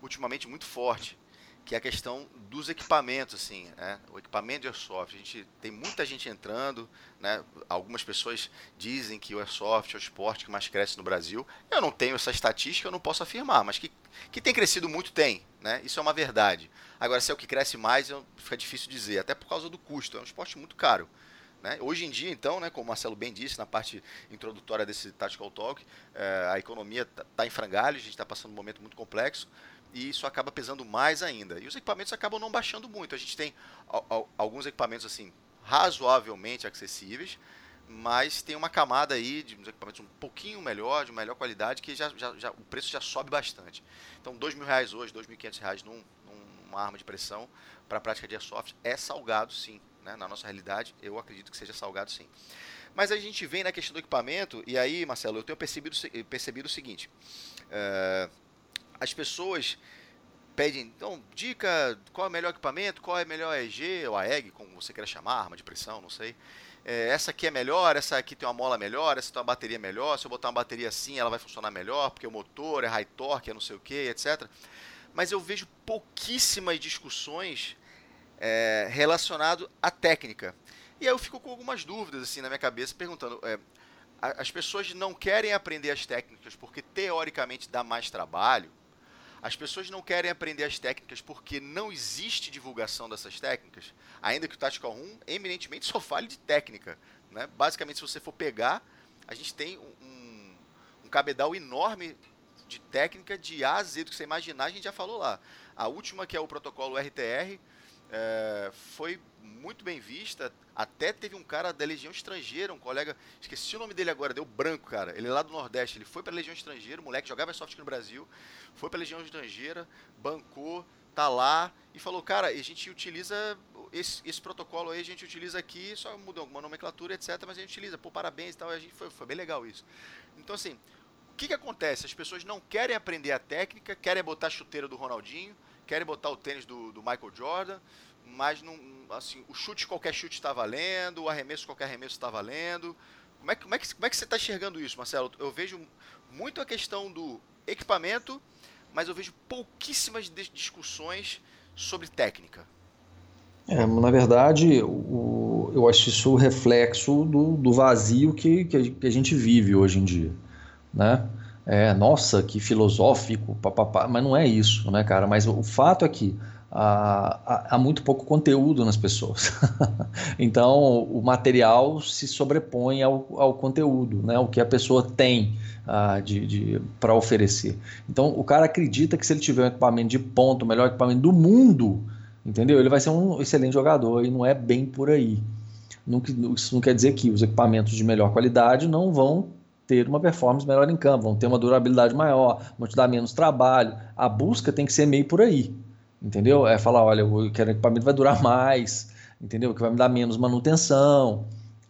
ultimamente muito forte, que é a questão dos equipamentos, assim, né? O equipamento de airsoft. A gente tem muita gente entrando, né? Algumas pessoas dizem que o airsoft é o esporte que mais cresce no Brasil. Eu não tenho essa estatística, eu não posso afirmar, mas que, que tem crescido muito tem, né? Isso é uma verdade. Agora, se é o que cresce mais, fica difícil dizer, até por causa do custo. É um esporte muito caro. Né? Hoje em dia, então, né, como o Marcelo bem disse na parte introdutória desse Tactical Talk, é, a economia está tá em frangalhos, a gente está passando um momento muito complexo e isso acaba pesando mais ainda. E os equipamentos acabam não baixando muito. A gente tem alguns equipamentos assim razoavelmente acessíveis, mas tem uma camada aí de equipamentos um pouquinho melhor, de melhor qualidade, que já, já, já o preço já sobe bastante. Então, dois mil reais hoje, dois mil quinhentos reais num, numa arma de pressão para a prática de airsoft é salgado, sim. Né? Na nossa realidade, eu acredito que seja salgado, sim. Mas a gente vem na questão do equipamento, e aí, Marcelo, eu tenho percebido, percebido o seguinte: uh, as pessoas pedem, então, dica, qual é o melhor equipamento, qual é o melhor EG ou AEG, como você queira chamar, arma de pressão, não sei. É, essa aqui é melhor, essa aqui tem uma mola melhor, essa tem uma bateria melhor, se eu botar uma bateria assim ela vai funcionar melhor, porque o motor é high torque, é não sei o que, etc. Mas eu vejo pouquíssimas discussões é, relacionado à técnica. E aí eu fico com algumas dúvidas assim na minha cabeça, perguntando: é, as pessoas não querem aprender as técnicas porque teoricamente dá mais trabalho? As pessoas não querem aprender as técnicas porque não existe divulgação dessas técnicas, ainda que o Tactical 1 eminentemente só fale de técnica. Né? Basicamente, se você for pegar, a gente tem um, um cabedal enorme de técnica de A a Z do que você imaginar, a gente já falou lá. A última, que é o protocolo RTR, é, foi muito bem vista. Até teve um cara da Legião Estrangeira, um colega, esqueci o nome dele agora, deu branco, cara. Ele é lá do Nordeste, ele foi para a Legião Estrangeira, o moleque jogava soft no Brasil, foi para a Legião Estrangeira, bancou, tá lá e falou: Cara, a gente utiliza esse, esse protocolo aí, a gente utiliza aqui, só mudou alguma nomenclatura, etc. Mas a gente utiliza, pô, parabéns e tal. A gente foi, foi bem legal isso. Então, assim, o que, que acontece? As pessoas não querem aprender a técnica, querem botar a chuteira do Ronaldinho querem botar o tênis do, do Michael Jordan, mas não, assim, o chute, qualquer chute está valendo, o arremesso, qualquer arremesso está valendo. Como é, que, como, é que, como é que você está enxergando isso, Marcelo? Eu vejo muito a questão do equipamento, mas eu vejo pouquíssimas discussões sobre técnica. É, na verdade, o, eu acho isso o reflexo do, do vazio que, que a gente vive hoje em dia, né? É, nossa, que filosófico, papapá, mas não é isso, né, cara? Mas o fato é que há muito pouco conteúdo nas pessoas. então, o material se sobrepõe ao, ao conteúdo, né? O que a pessoa tem uh, de, de para oferecer. Então, o cara acredita que se ele tiver um equipamento de ponto, o melhor equipamento do mundo, entendeu? Ele vai ser um excelente jogador e não é bem por aí. Isso não quer dizer que os equipamentos de melhor qualidade não vão ter uma performance melhor em campo, vão ter uma durabilidade maior, vão te dar menos trabalho. A busca tem que ser meio por aí, entendeu? É falar, olha, eu quero que o equipamento vai durar mais, entendeu? Que vai me dar menos manutenção,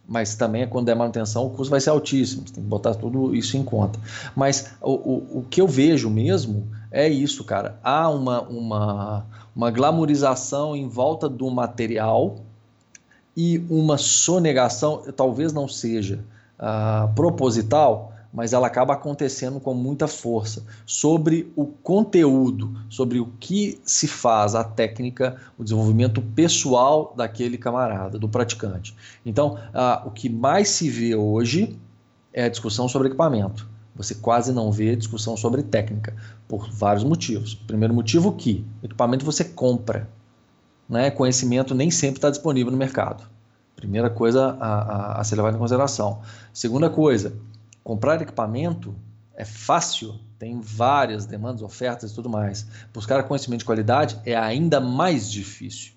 mas também quando der manutenção o custo vai ser altíssimo, você tem que botar tudo isso em conta. Mas o, o, o que eu vejo mesmo é isso, cara. Há uma, uma, uma glamorização em volta do material e uma sonegação, talvez não seja, uh, proposital, mas ela acaba acontecendo com muita força sobre o conteúdo, sobre o que se faz, a técnica, o desenvolvimento pessoal daquele camarada, do praticante. Então, uh, o que mais se vê hoje é a discussão sobre equipamento. Você quase não vê discussão sobre técnica, por vários motivos. Primeiro motivo que equipamento você compra, né? conhecimento nem sempre está disponível no mercado. Primeira coisa a, a, a ser levada em consideração. Segunda coisa, comprar equipamento é fácil, tem várias demandas, ofertas e tudo mais. Buscar conhecimento de qualidade é ainda mais difícil.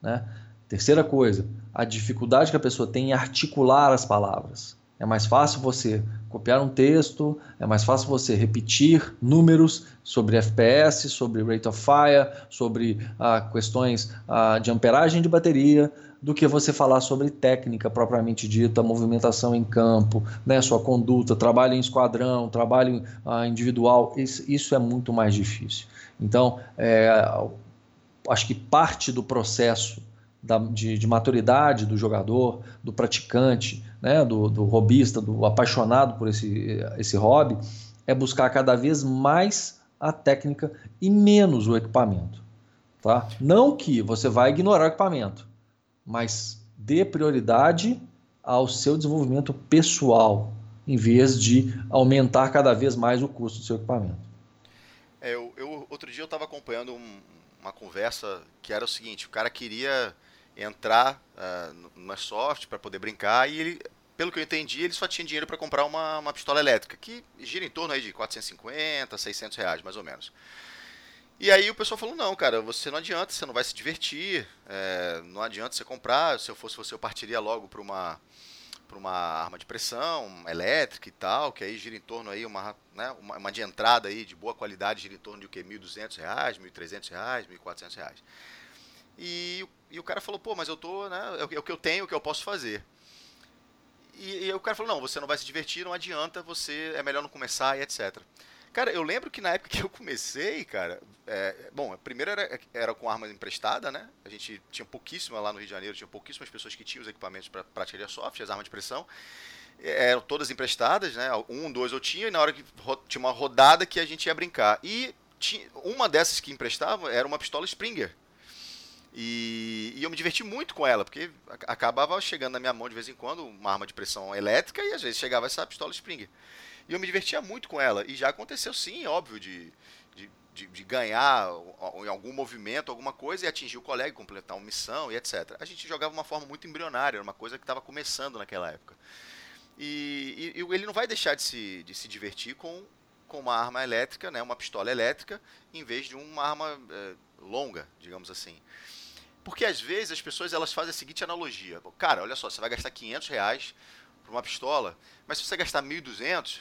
Né? Terceira coisa, a dificuldade que a pessoa tem em articular as palavras. É mais fácil você copiar um texto, é mais fácil você repetir números sobre FPS, sobre rate of fire, sobre ah, questões ah, de amperagem de bateria, do que você falar sobre técnica propriamente dita, movimentação em campo, né, sua conduta, trabalho em esquadrão, trabalho ah, individual. Isso, isso, é muito mais difícil. Então, é, acho que parte do processo da, de, de, maturidade do jogador, do praticante, né, do, do robista, do apaixonado por esse, esse hobby, é buscar cada vez mais a técnica e menos o equipamento. Tá? Não que você vai ignorar o equipamento, mas dê prioridade ao seu desenvolvimento pessoal, em vez de aumentar cada vez mais o custo do seu equipamento. É, eu, eu, outro dia eu estava acompanhando um, uma conversa que era o seguinte: o cara queria entrar uh, numa soft para poder brincar e ele, pelo que eu entendi, ele só tinha dinheiro para comprar uma, uma pistola elétrica, que gira em torno aí de 450, 600 reais mais ou menos. E aí o pessoal falou, não, cara, você não adianta, você não vai se divertir, é, não adianta você comprar, se eu fosse você eu partiria logo para uma para uma arma de pressão elétrica e tal, que aí gira em torno aí uma, né, uma, uma de entrada aí de boa qualidade, gira em torno de o que? R$ 1.200, R$ 1.300, R$ 1.400. E, e o cara falou, pô, mas eu tô, né, é, é o que eu tenho, o que eu posso fazer. E, e o cara falou, não, você não vai se divertir, não adianta, você é melhor não começar e etc. Cara, eu lembro que na época que eu comecei, cara, é, bom, primeiro era, era com arma emprestada, né? A gente tinha pouquíssima lá no Rio de Janeiro, tinha pouquíssimas pessoas que tinham os equipamentos para prática de airsoft, as armas de pressão. É, eram todas emprestadas, né? Um, dois eu tinha, e na hora que tinha uma rodada que a gente ia brincar. E tinha, uma dessas que emprestavam era uma pistola Springer. E, e, eu me diverti muito com ela, porque acabava chegando na minha mão de vez em quando uma arma de pressão elétrica e às vezes chegava essa pistola Springer. E eu me divertia muito com ela. E já aconteceu sim, óbvio, de, de, de, de ganhar em algum movimento, alguma coisa, e atingir o colega, completar uma missão e etc. A gente jogava de uma forma muito embrionária, era uma coisa que estava começando naquela época. E, e, ele não vai deixar de se, de se divertir com, com uma arma elétrica, né, uma pistola elétrica, em vez de uma arma é, longa, digamos assim. Porque às vezes as pessoas elas fazem a seguinte analogia: cara, olha só, você vai gastar 500 reais por uma pistola, mas se você gastar 1.200,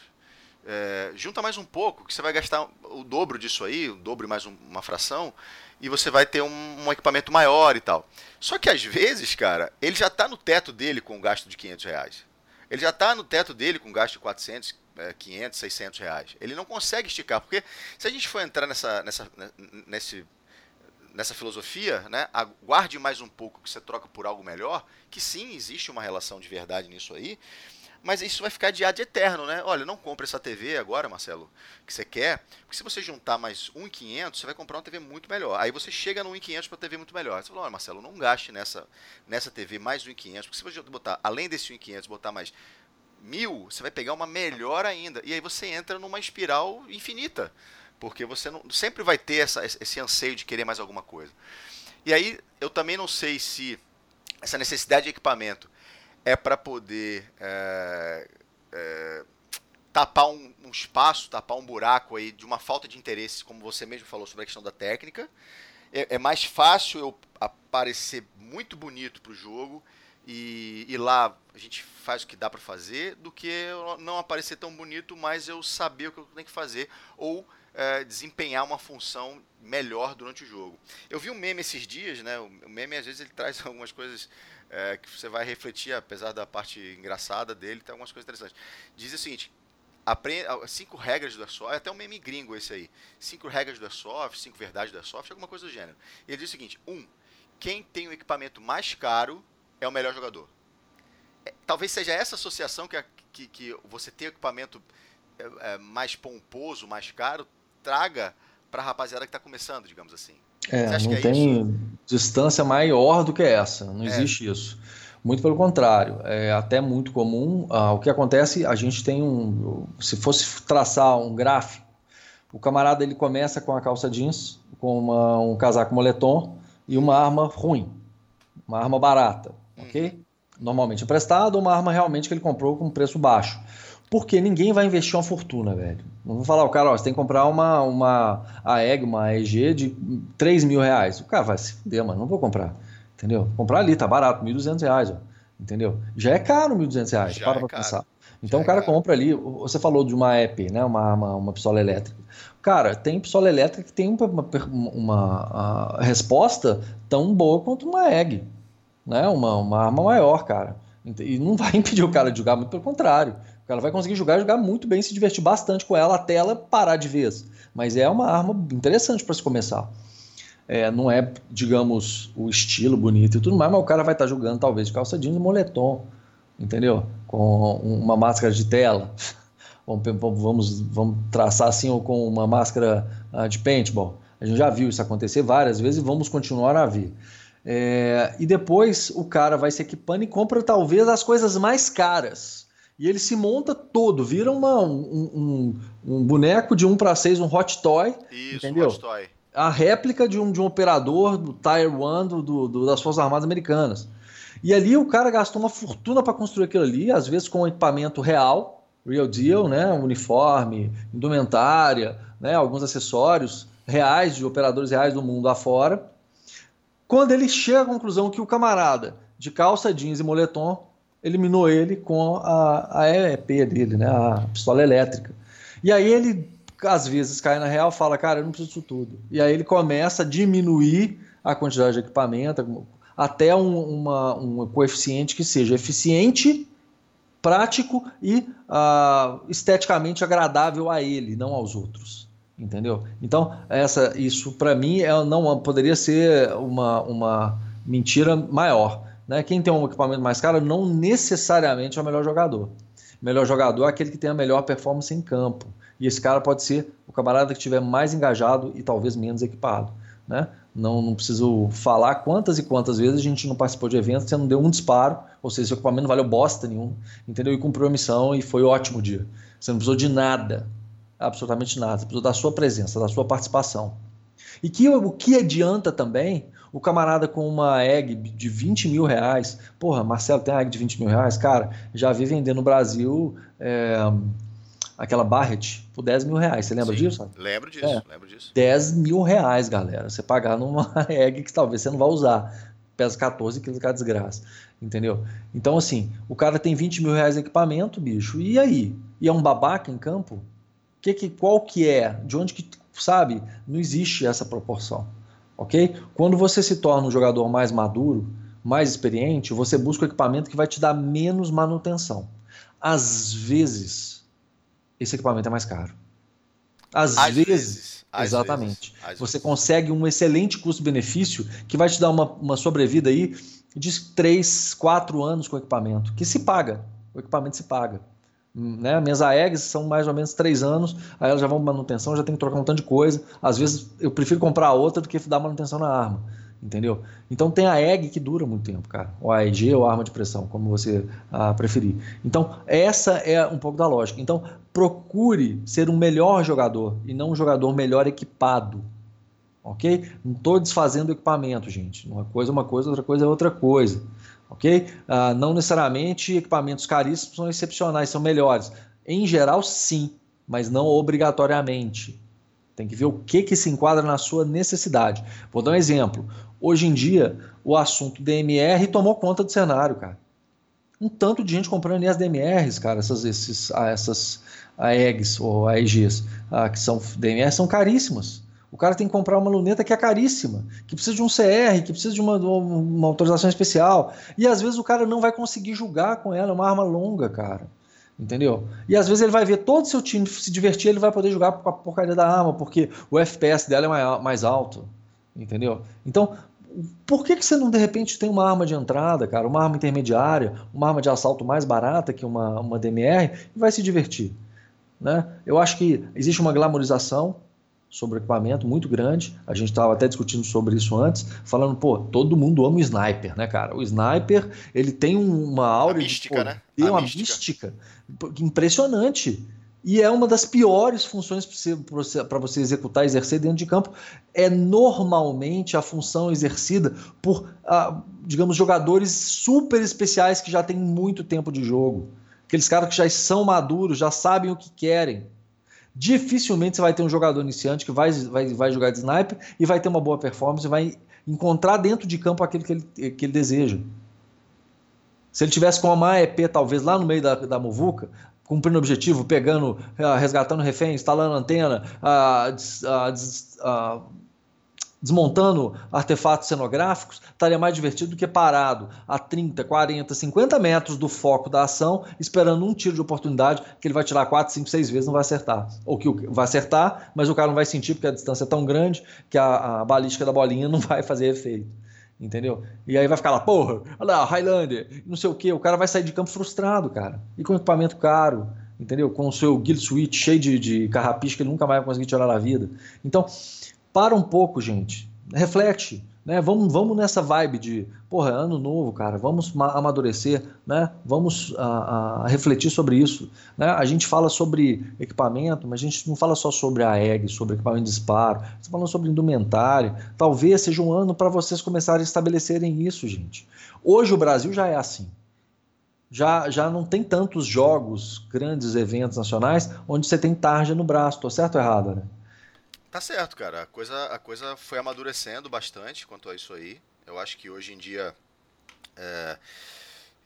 é, junta mais um pouco, que você vai gastar o dobro disso aí, o dobro mais um, uma fração, e você vai ter um, um, equipamento maior e tal. Só que às vezes, cara, ele já está no teto dele com o gasto de 500 reais. Ele já está no teto dele com gasto de 400, é, 500, 600 reais. Ele não consegue esticar, porque se a gente for entrar nessa, nessa, nesse, nessa filosofia, né, aguarde mais um pouco que você troca por algo melhor, que sim, existe uma relação de verdade nisso aí, mas isso vai ficar de ad eterno, né? Olha, não compre essa TV agora, Marcelo, que você quer, porque se você juntar mais 1.500, você vai comprar uma TV muito melhor. Aí você chega no 1.500 para TV muito melhor. Você fala, olha, Marcelo, não gaste nessa, nessa TV mais 1.500, porque se você botar, além desse 1.500, botar mais mil, você vai pegar uma melhor ainda. E aí você entra numa espiral infinita, porque você não, sempre vai ter essa, esse anseio de querer mais alguma coisa. E aí eu também não sei se essa necessidade de equipamento é para poder é, é, tapar um, um, espaço, tapar um buraco aí de uma falta de interesse, como você mesmo falou sobre a questão da técnica. É, é mais fácil eu aparecer muito bonito para o jogo e, e, lá a gente faz o que dá para fazer do que eu não aparecer tão bonito, mas eu saber o que eu tenho que fazer ou é, desempenhar uma função melhor durante o jogo. Eu vi um meme esses dias, né? O meme às vezes ele traz algumas coisas é, que você vai refletir, apesar da parte engraçada dele, tem algumas coisas interessantes. Diz o seguinte: aprenda cinco regras do Airsoft, é até um meme gringo esse aí. Cinco regras do Airsoft, cinco verdades do Airsoft, alguma coisa do gênero. Ele diz o seguinte: um, quem tem o equipamento mais caro é o melhor jogador. É, talvez seja essa associação que, a, que, que você tem o equipamento é, é, mais pomposo, mais caro, traga para a rapaziada que está começando, digamos assim. É, não é tem isso? distância maior do que essa, não é. existe isso. Muito pelo contrário, é até muito comum. Ah, o que acontece, a gente tem um. Se fosse traçar um gráfico, o camarada ele começa com a calça jeans, com uma, um casaco moletom e uma arma ruim, uma arma barata, ok? Uhum. Normalmente emprestado ou uma arma realmente que ele comprou com preço baixo. Porque ninguém vai investir uma fortuna, velho. Não vou falar, o cara, ó, você tem que comprar uma, uma AEG, uma EG de 3 mil reais. O cara vai se fuder, mano, não vou comprar. Entendeu? Comprar ali, tá barato, 1.200 reais, ó. Entendeu? Já é caro 1.200 reais, Já para é pra caro. pensar. Então Já o cara é compra ali, você falou de uma EP, né? Uma, uma, uma pistola elétrica. Cara, tem pistola elétrica que tem uma, uma, uma resposta tão boa quanto uma EG. Né? Uma, uma arma maior, cara. E não vai impedir o cara de jogar, muito pelo contrário. Ela vai conseguir jogar, jogar muito bem, se divertir bastante com ela até ela parar de vez. Mas é uma arma interessante para se começar. É, não é, digamos, o estilo bonito e tudo mais, mas o cara vai estar tá jogando talvez de calça jeans e moletom, entendeu? Com uma máscara de tela. Vamos, vamos, vamos traçar assim, ou com uma máscara uh, de paintball. A gente já viu isso acontecer várias vezes e vamos continuar a ver. É, e depois o cara vai se equipando e compra talvez as coisas mais caras e ele se monta todo, vira uma, um, um, um boneco de 1 para 6, um hot toy. Isso, entendeu? hot toy. A réplica de um, de um operador do 1 do, do, do, das Forças Armadas Americanas. E ali o cara gastou uma fortuna para construir aquilo ali, às vezes com equipamento real, real deal, né? uniforme, indumentária, né? alguns acessórios reais de operadores reais do mundo afora. Quando ele chega à conclusão que o camarada de calça jeans e moletom eliminou ele com a, a EP dele, né? A pistola elétrica. E aí ele, às vezes, cai na real fala, cara, eu não preciso disso tudo. E aí ele começa a diminuir a quantidade de equipamento até um, uma, um coeficiente que seja eficiente, prático e uh, esteticamente agradável a ele, não aos outros. Entendeu? Então, essa, isso para mim é, não poderia ser uma, uma mentira maior. Né? Quem tem um equipamento mais caro não necessariamente é o melhor jogador. O melhor jogador é aquele que tem a melhor performance em campo. E esse cara pode ser o camarada que estiver mais engajado e talvez menos equipado. Né? Não, não preciso falar quantas e quantas vezes a gente não participou de eventos, você não deu um disparo, ou seja, seu equipamento não valeu bosta nenhum, entendeu? E cumpriu a missão e foi ótimo o dia. Você não precisou de nada, absolutamente nada. Você precisou da sua presença, da sua participação. E que, o que adianta também o camarada com uma egg de 20 mil reais. Porra, Marcelo tem uma egg de 20 mil reais? Cara, já vi vender no Brasil é, aquela Barrett por 10 mil reais. Você lembra Sim, disso? Lembro disso, é. lembro disso. 10 mil reais, galera. Você pagar numa egg que talvez você não vá usar. Pesa 14 quilos, cara desgraça. Entendeu? Então, assim, o cara tem 20 mil reais de equipamento, bicho. E aí? E é um babaca em campo? Que, que, qual que é? De onde que, sabe? Não existe essa proporção ok? Quando você se torna um jogador mais maduro, mais experiente, você busca o equipamento que vai te dar menos manutenção. Às vezes, esse equipamento é mais caro. Às, Às vezes, vezes. exatamente. Vezes. Você consegue um excelente custo-benefício que vai te dar uma, uma sobrevida aí de 3, 4 anos com o equipamento, que se paga. O equipamento se paga. Né? Minhas AEGs são mais ou menos três anos, aí elas já vão para manutenção, já tem que trocar um tanto de coisa. Às vezes eu prefiro comprar outra do que dar manutenção na arma, entendeu? Então tem a EG que dura muito tempo, cara, ou a AEG ou a arma de pressão, como você ah, preferir. Então essa é um pouco da lógica. Então procure ser um melhor jogador e não um jogador melhor equipado, ok? Não estou desfazendo o equipamento, gente. Uma coisa é uma coisa, outra coisa é outra coisa ok? Ah, não necessariamente equipamentos caríssimos são excepcionais, são melhores. Em geral, sim, mas não obrigatoriamente. Tem que ver o que, que se enquadra na sua necessidade. Vou dar um exemplo. Hoje em dia, o assunto DMR tomou conta do cenário, cara. Um tanto de gente comprando as DMRs, cara, essas, esses, ah, essas AEGs ou AEGs, ah, que são DMR, são caríssimas. O cara tem que comprar uma luneta que é caríssima, que precisa de um CR, que precisa de uma, uma autorização especial. E às vezes o cara não vai conseguir julgar com ela, é uma arma longa, cara. Entendeu? E às vezes ele vai ver todo o seu time se divertir, ele vai poder jogar com a porcaria da arma, porque o FPS dela é mais alto. Entendeu? Então, por que, que você não de repente tem uma arma de entrada, cara, uma arma intermediária, uma arma de assalto mais barata que uma, uma DMR e vai se divertir? Né? Eu acho que existe uma glamorização sobre equipamento muito grande. A gente estava até discutindo sobre isso antes, falando, pô, todo mundo ama o sniper, né, cara? O sniper, ele tem uma aura a mística, de né? Tem uma mística. mística impressionante. E é uma das piores funções para você executar e exercer dentro de campo. É normalmente a função exercida por, ah, digamos, jogadores super especiais que já têm muito tempo de jogo. Aqueles caras que já são maduros, já sabem o que querem. Dificilmente você vai ter um jogador iniciante que vai, vai, vai jogar de sniper e vai ter uma boa performance, vai encontrar dentro de campo aquilo que ele, que ele deseja. Se ele tivesse com uma EP, talvez lá no meio da, da muvuca, cumprindo o objetivo, pegando, ah, resgatando refém, instalando antena, uh, uh, uh, desmontando artefatos cenográficos, estaria mais divertido do que parado a 30, 40, 50 metros do foco da ação, esperando um tiro de oportunidade que ele vai tirar 4, 5, 6 vezes não vai acertar. Ou que vai acertar, mas o cara não vai sentir porque a distância é tão grande que a, a balística da bolinha não vai fazer efeito. Entendeu? E aí vai ficar lá, porra, olha lá, Highlander, não sei o que, o cara vai sair de campo frustrado, cara. E com equipamento caro, entendeu? Com o seu guild switch cheio de, de carrapicho que ele nunca mais vai conseguir tirar na vida. Então, para um pouco, gente. Reflete. Né? Vamos, vamos nessa vibe de, porra, ano novo, cara, vamos amadurecer, né? vamos a, a, refletir sobre isso. Né? A gente fala sobre equipamento, mas a gente não fala só sobre a EG, sobre equipamento de disparo, está falando sobre indumentária. Talvez seja um ano para vocês começarem a estabelecerem isso, gente. Hoje o Brasil já é assim. Já, já não tem tantos jogos, grandes eventos nacionais, onde você tem tarja no braço. Tô certo ou errado, né? Tá certo, cara. A coisa, a coisa foi amadurecendo bastante quanto a isso aí. Eu acho que hoje em dia. É,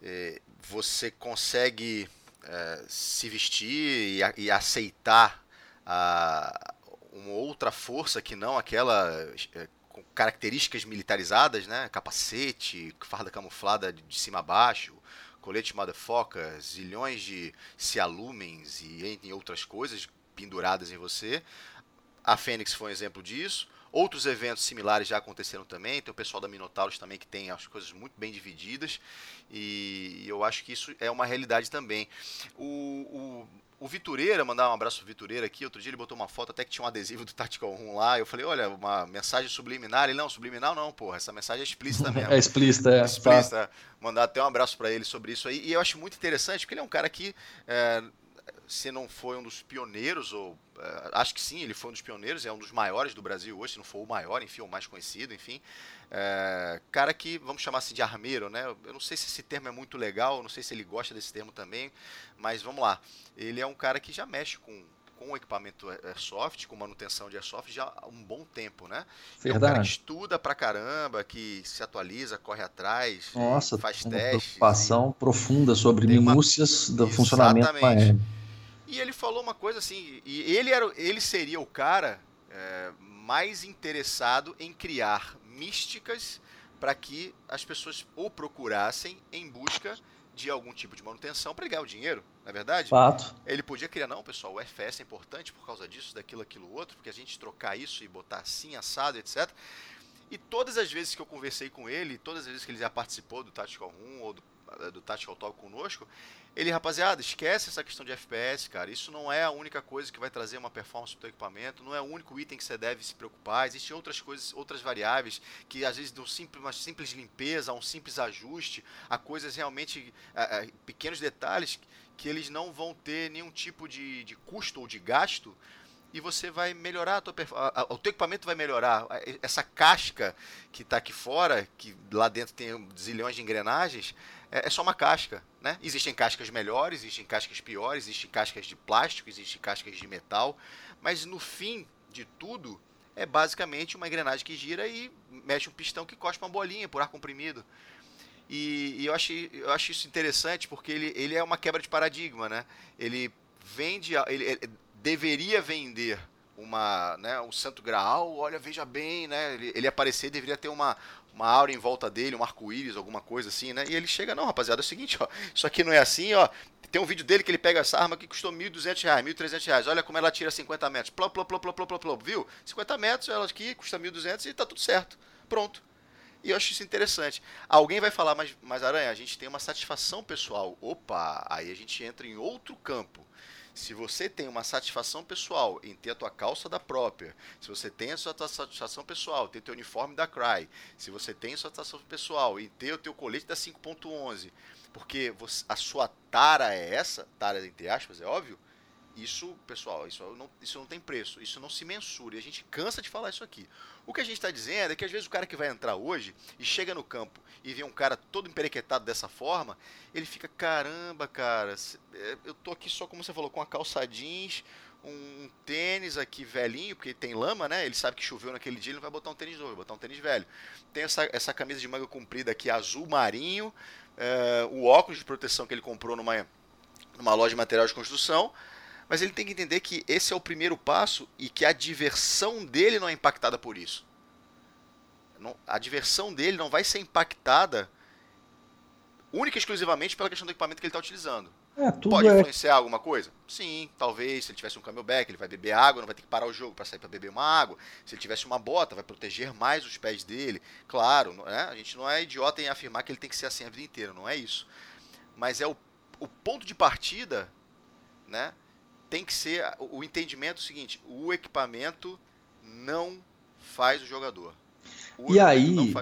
é, você consegue é, se vestir e, e aceitar a, uma outra força que não aquela é, com características militarizadas, né? Capacete, farda camuflada de cima a baixo, colete motherfucker, zilhões de cialumens e entre outras coisas penduradas em você. A Fênix foi um exemplo disso. Outros eventos similares já aconteceram também. Tem o pessoal da Minotauros também que tem as coisas muito bem divididas. E eu acho que isso é uma realidade também. O, o, o Vitureira, mandar um abraço pro Vitureira aqui. Outro dia ele botou uma foto até que tinha um adesivo do Tactical Room lá. Eu falei, olha, uma mensagem subliminar. Ele, não, subliminar não, porra. Essa mensagem é explícita mesmo. É explícita, é. Explícita. Mandar até um abraço para ele sobre isso aí. E eu acho muito interessante, porque ele é um cara que. É, se não foi um dos pioneiros, ou uh, acho que sim, ele foi um dos pioneiros, é um dos maiores do Brasil hoje, se não for o maior, enfim, o mais conhecido, enfim. Uh, cara que, vamos chamar assim de armeiro, né? Eu não sei se esse termo é muito legal, não sei se ele gosta desse termo também, mas vamos lá. Ele é um cara que já mexe com, com equipamento Airsoft, com manutenção de Airsoft já há um bom tempo, né? Verdade. É um cara que estuda pra caramba, que se atualiza, corre atrás, Nossa, faz uma testes. preocupação profunda sobre minúcias uma... do funcionamento aéreo. E ele falou uma coisa assim, e ele, era, ele seria o cara é, mais interessado em criar místicas para que as pessoas o procurassem em busca de algum tipo de manutenção para ganhar o dinheiro, não é verdade? Fato. Ele podia criar, não, pessoal, o FPS é importante por causa disso, daquilo, aquilo, outro, porque a gente trocar isso e botar assim, assado, etc. E todas as vezes que eu conversei com ele, todas as vezes que ele já participou do Tactical Room ou do, do Tactical Talk conosco, ele, rapaziada, esquece essa questão de FPS, cara. Isso não é a única coisa que vai trazer uma performance do teu equipamento, não é o único item que você deve se preocupar. Existem outras coisas, outras variáveis que às vezes de um simples, uma simples limpeza, um simples ajuste, a coisas realmente a, a, pequenos detalhes que eles não vão ter nenhum tipo de, de custo ou de gasto e você vai melhorar a tua a, a, o teu equipamento vai melhorar essa casca que está aqui fora que lá dentro tem zilhões de engrenagens é, é só uma casca. Né? Existem cascas melhores, existem cascas piores, existem cascas de plástico, existem cascas de metal, mas no fim de tudo é basicamente uma engrenagem que gira e mexe um pistão que cospe uma bolinha por ar comprimido. E, e eu, acho, eu acho isso interessante porque ele, ele é uma quebra de paradigma. Né? Ele vende, ele, ele deveria vender uma, né, um santo graal, olha, veja bem, né, ele, ele aparecer deveria ter uma, uma aura em volta dele, um arco-íris, alguma coisa assim, né? E ele chega, não, rapaziada, é o seguinte, ó, isso aqui não é assim, ó. Tem um vídeo dele que ele pega essa arma que custou R$ 1.200, R$ 1.300. Olha como ela tira 50 metros. Plop, plop, plop, plop, plop, plop, viu? 50 metros, ela aqui custa 1.200 e tá tudo certo. Pronto. E eu acho isso interessante. Alguém vai falar, mas, mas Aranha, a gente tem uma satisfação pessoal. Opa, aí a gente entra em outro campo. Se você tem uma satisfação pessoal em ter a tua calça da própria, se você tem a sua satisfação pessoal ter o teu uniforme da Cry, se você tem a sua satisfação pessoal em ter o teu colete da 5.11, porque a sua tara é essa, tara entre aspas, é óbvio, isso, pessoal, isso não, isso não tem preço, isso não se mensura. E a gente cansa de falar isso aqui. O que a gente está dizendo é que às vezes o cara que vai entrar hoje e chega no campo e vê um cara todo emperequetado dessa forma, ele fica, caramba, cara, é, eu tô aqui só, como você falou, com a calça jeans, um tênis aqui velhinho, porque tem lama, né? Ele sabe que choveu naquele dia, ele não vai botar um tênis novo, vai botar um tênis velho. Tem essa, essa camisa de manga comprida aqui, azul marinho, é, o óculos de proteção que ele comprou numa, numa loja de material de construção, mas ele tem que entender que esse é o primeiro passo e que a diversão dele não é impactada por isso. Não, a diversão dele não vai ser impactada única e exclusivamente pela questão do equipamento que ele está utilizando. É, Pode é... influenciar alguma coisa? Sim, talvez. Se ele tivesse um camelback, ele vai beber água, não vai ter que parar o jogo para sair para beber uma água. Se ele tivesse uma bota, vai proteger mais os pés dele. Claro, né? a gente não é idiota em afirmar que ele tem que ser assim a vida inteira, não é isso. Mas é o, o ponto de partida, né? Tem que ser o entendimento seguinte: o equipamento não faz o jogador. O e aí,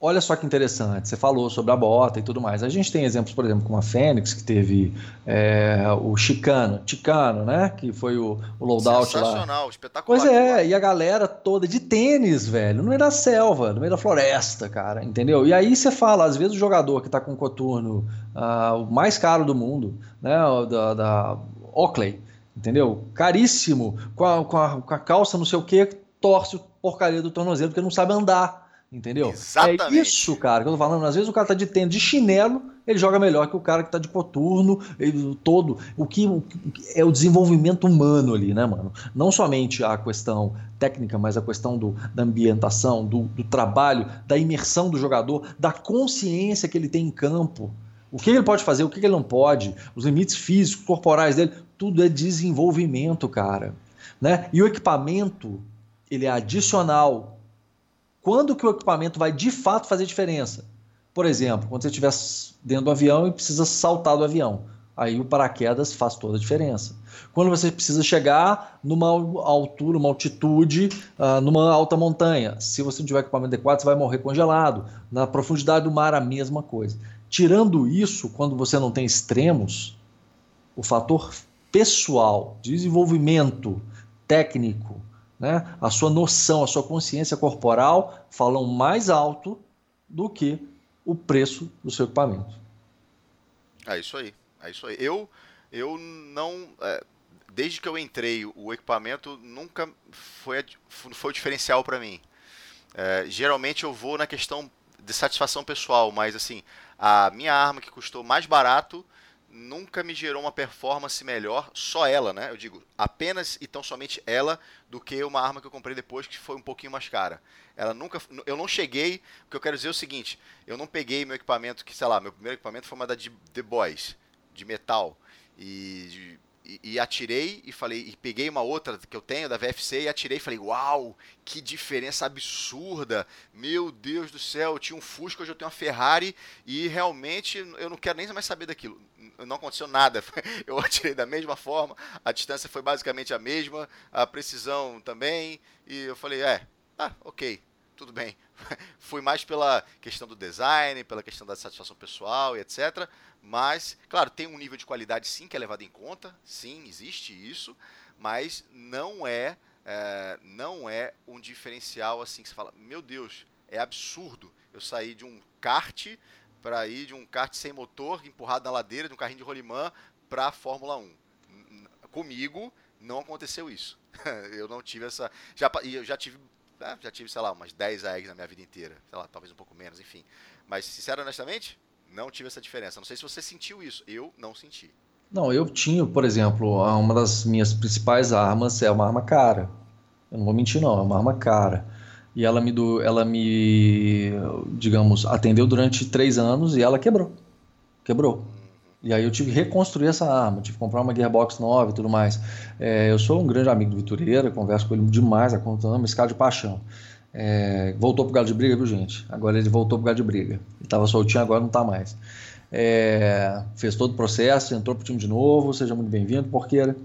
olha só que interessante, você falou sobre a bota e tudo mais. A gente tem exemplos, por exemplo, como a Fênix, que teve é, o Chicano, Chicano, né? Que foi o, o loadout Sensacional, lá. espetacular. Pois é, e a galera toda de tênis, velho, no meio da selva, no meio da floresta, cara, entendeu? E aí você fala, às vezes o jogador que tá com o coturno uh, o mais caro do mundo, né? Da, da Oakley, entendeu? Caríssimo, com a, com a, com a calça não sei o que, torce o porcaria do tornozelo porque não sabe andar, Entendeu? Exatamente. É isso, cara, que eu tô falando. Às vezes o cara tá de tênis, de chinelo, ele joga melhor que o cara que tá de coturno, ele, todo. O que, o que, é o desenvolvimento humano ali, né, mano? Não somente a questão técnica, mas a questão do, da ambientação, do, do trabalho, da imersão do jogador, da consciência que ele tem em campo. O que ele pode fazer, o que ele não pode, os limites físicos, corporais dele, tudo é desenvolvimento, cara. Né? E o equipamento, ele é adicional quando que o equipamento vai de fato fazer diferença? Por exemplo, quando você estiver dentro do avião e precisa saltar do avião. Aí o paraquedas faz toda a diferença. Quando você precisa chegar numa altura, uma altitude, uh, numa alta montanha, se você não tiver equipamento adequado, você vai morrer congelado. Na profundidade do mar, a mesma coisa. Tirando isso, quando você não tem extremos, o fator pessoal, desenvolvimento técnico, né, a sua noção, a sua consciência corporal falam mais alto do que o preço do seu equipamento. É isso aí, é isso aí. Eu, eu não, é, desde que eu entrei, o equipamento nunca foi, foi diferencial para mim. É, geralmente eu vou na questão de satisfação pessoal, mas assim, a minha arma que custou mais barato nunca me gerou uma performance melhor, só ela, né? Eu digo, apenas e tão somente ela, do que uma arma que eu comprei depois que foi um pouquinho mais cara. Ela nunca. Eu não cheguei. O que eu quero dizer é o seguinte: eu não peguei meu equipamento, que sei lá, meu primeiro equipamento foi uma da The Boys, de metal. E e, atirei e falei e peguei uma outra que eu tenho da VFC e atirei e falei uau que diferença absurda. Meu Deus do céu eu tinha um Fusca hoje eu tenho uma Ferrari e realmente eu não quero nem mais saber daquilo. Não aconteceu nada. Eu atirei da mesma forma a distância foi basicamente a mesma a precisão também e eu falei é ah ok tudo bem fui mais pela questão do design pela questão da satisfação pessoal e etc mas, claro, tem um nível de qualidade sim que é levado em conta, sim, existe isso, mas não é, é não é um diferencial assim que você fala, meu Deus, é absurdo. Eu saí de um kart para ir de um kart sem motor, empurrado na ladeira, de um carrinho de rolimã para a Fórmula 1. Comigo não aconteceu isso. eu não tive essa. Já, eu já tive. Né, já tive, sei lá, umas 10 AEGs na minha vida inteira. Sei lá, talvez um pouco menos, enfim. Mas, sincero honestamente, não tive essa diferença. Não sei se você sentiu isso. Eu não senti. Não, eu tinha, por exemplo, uma das minhas principais armas é uma arma cara. Eu não vou mentir, não, é uma arma cara. E ela me, do, ela me, digamos, atendeu durante três anos e ela quebrou. Quebrou. E aí eu tive que reconstruir essa arma, tive que comprar uma gearbox nova e tudo mais. É, eu sou um grande amigo do Vitureira, converso com ele demais, a conta esse cara de paixão. É, voltou pro gado de briga, viu, gente? Agora ele voltou pro gado de briga. Ele estava soltinho, agora não está mais. É, fez todo o processo, entrou pro time de novo, seja muito bem-vindo, porqueira.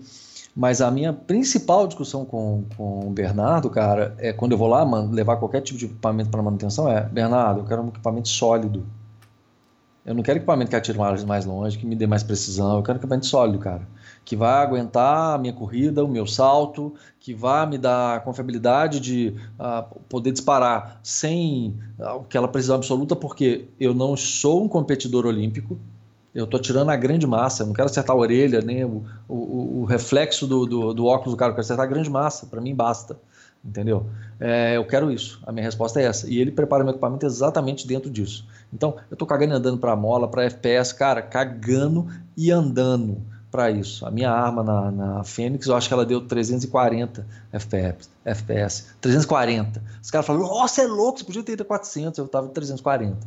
Mas a minha principal discussão com, com o Bernardo, cara, é quando eu vou lá levar qualquer tipo de equipamento para manutenção, é, Bernardo, eu quero um equipamento sólido. Eu não quero equipamento que atire mais longe, que me dê mais precisão, eu quero equipamento sólido, cara que vai aguentar a minha corrida, o meu salto, que vai me dar a confiabilidade de uh, poder disparar sem aquela precisão absoluta, porque eu não sou um competidor olímpico, eu estou tirando a grande massa, eu não quero acertar a orelha, nem o, o, o reflexo do, do, do, óculos do cara, eu quero acertar a grande massa, para mim basta, entendeu? É, eu quero isso, a minha resposta é essa. E ele prepara meu equipamento exatamente dentro disso. Então, eu estou cagando e andando para mola, para FPS, cara, cagando e andando para isso. A minha arma na, na Fênix, eu acho que ela deu 340 FPS. FPS 340. Os caras falaram, nossa, é louco, você podia ter ido a 400, eu estava 340.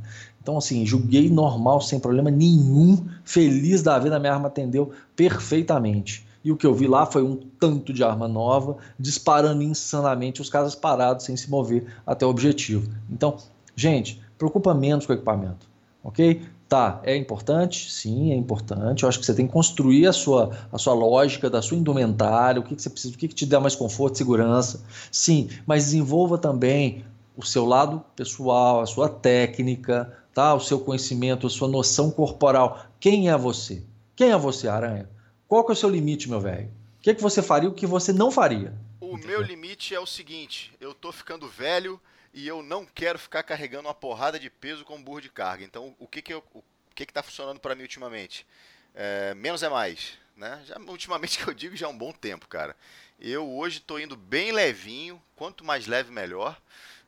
Então, assim, joguei normal, sem problema nenhum, feliz da vida, minha arma atendeu perfeitamente. E o que eu vi lá foi um tanto de arma nova, disparando insanamente, os caras parados, sem se mover até o objetivo. Então, gente, preocupa menos com o equipamento, ok? Tá, é importante? Sim, é importante. Eu acho que você tem que construir a sua, a sua lógica da sua indumentária, o que, que você precisa, o que, que te dá mais conforto, segurança. Sim, mas desenvolva também o seu lado pessoal, a sua técnica, tá? o seu conhecimento, a sua noção corporal. Quem é você? Quem é você, Aranha? Qual que é o seu limite, meu velho? O que, que você faria o que você não faria? O meu limite é o seguinte: eu tô ficando velho e eu não quero ficar carregando uma porrada de peso com um burro de carga. Então, o que que eu, o que que tá funcionando para mim ultimamente? É, menos é mais, né? Já, ultimamente que eu digo já é um bom tempo, cara. Eu hoje estou indo bem levinho, quanto mais leve melhor.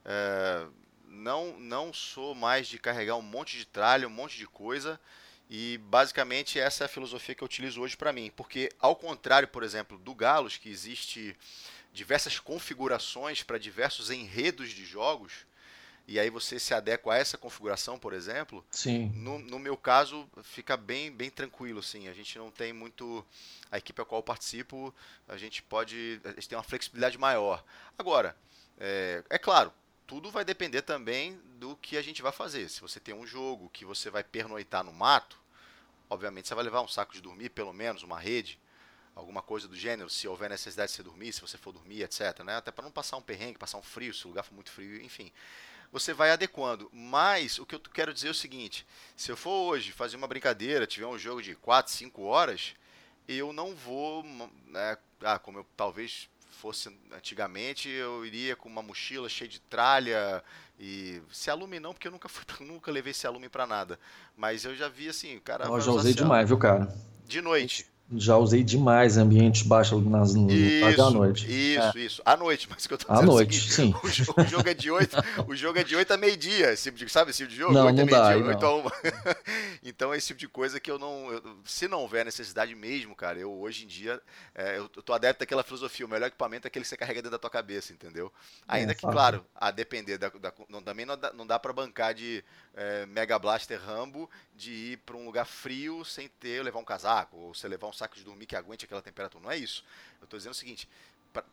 É, não, não sou mais de carregar um monte de tralha, um monte de coisa. E basicamente essa é a filosofia que eu utilizo hoje para mim. Porque, ao contrário, por exemplo, do Galos, que existe diversas configurações para diversos enredos de jogos, e aí você se adequa a essa configuração, por exemplo, Sim. No, no meu caso fica bem, bem tranquilo, assim. A gente não tem muito a equipe a qual eu participo, a gente pode, a gente tem uma flexibilidade maior. Agora, é, é claro, tudo vai depender também do que a gente vai fazer. Se você tem um jogo que você vai pernoitar no mato, obviamente você vai levar um saco de dormir, pelo menos uma rede, alguma coisa do gênero, se houver necessidade de você dormir, se você for dormir, etc. Né? Até para não passar um perrengue, passar um frio, se o lugar for muito frio, enfim você vai adequando. Mas o que eu quero dizer é o seguinte: se eu for hoje fazer uma brincadeira, tiver um jogo de 4, 5 horas, eu não vou. Né, ah, como eu talvez fosse antigamente, eu iria com uma mochila cheia de tralha e se alume não, porque eu nunca fui, nunca levei esse alume para nada. Mas eu já vi assim, cara. Eu já usei demais, viu, cara? De noite. Já usei demais ambiente baixo nas no isso, à noite. Isso, é. isso. À noite, mas que eu tô dizendo. À é noite, sim. O jogo, o jogo, é de 8, o jogo é de 8 a meio-dia, esse tipo de, sabe esse tipo de jogo? Não, 8 não dá, não. 8 a 1. então é esse tipo de coisa que eu não. Eu, se não houver necessidade mesmo, cara, eu hoje em dia. É, eu, tô adepto àquela filosofia, o melhor equipamento é aquele que você carrega dentro da tua cabeça, entendeu? Ainda é, que, claro, a depender da. da não, também não dá, não dá pra bancar de é, Mega Blaster Rambo de ir pra um lugar frio sem ter, levar um casaco, ou você levar um saco de dormir que aguente aquela temperatura. Não é isso. Eu estou dizendo o seguinte: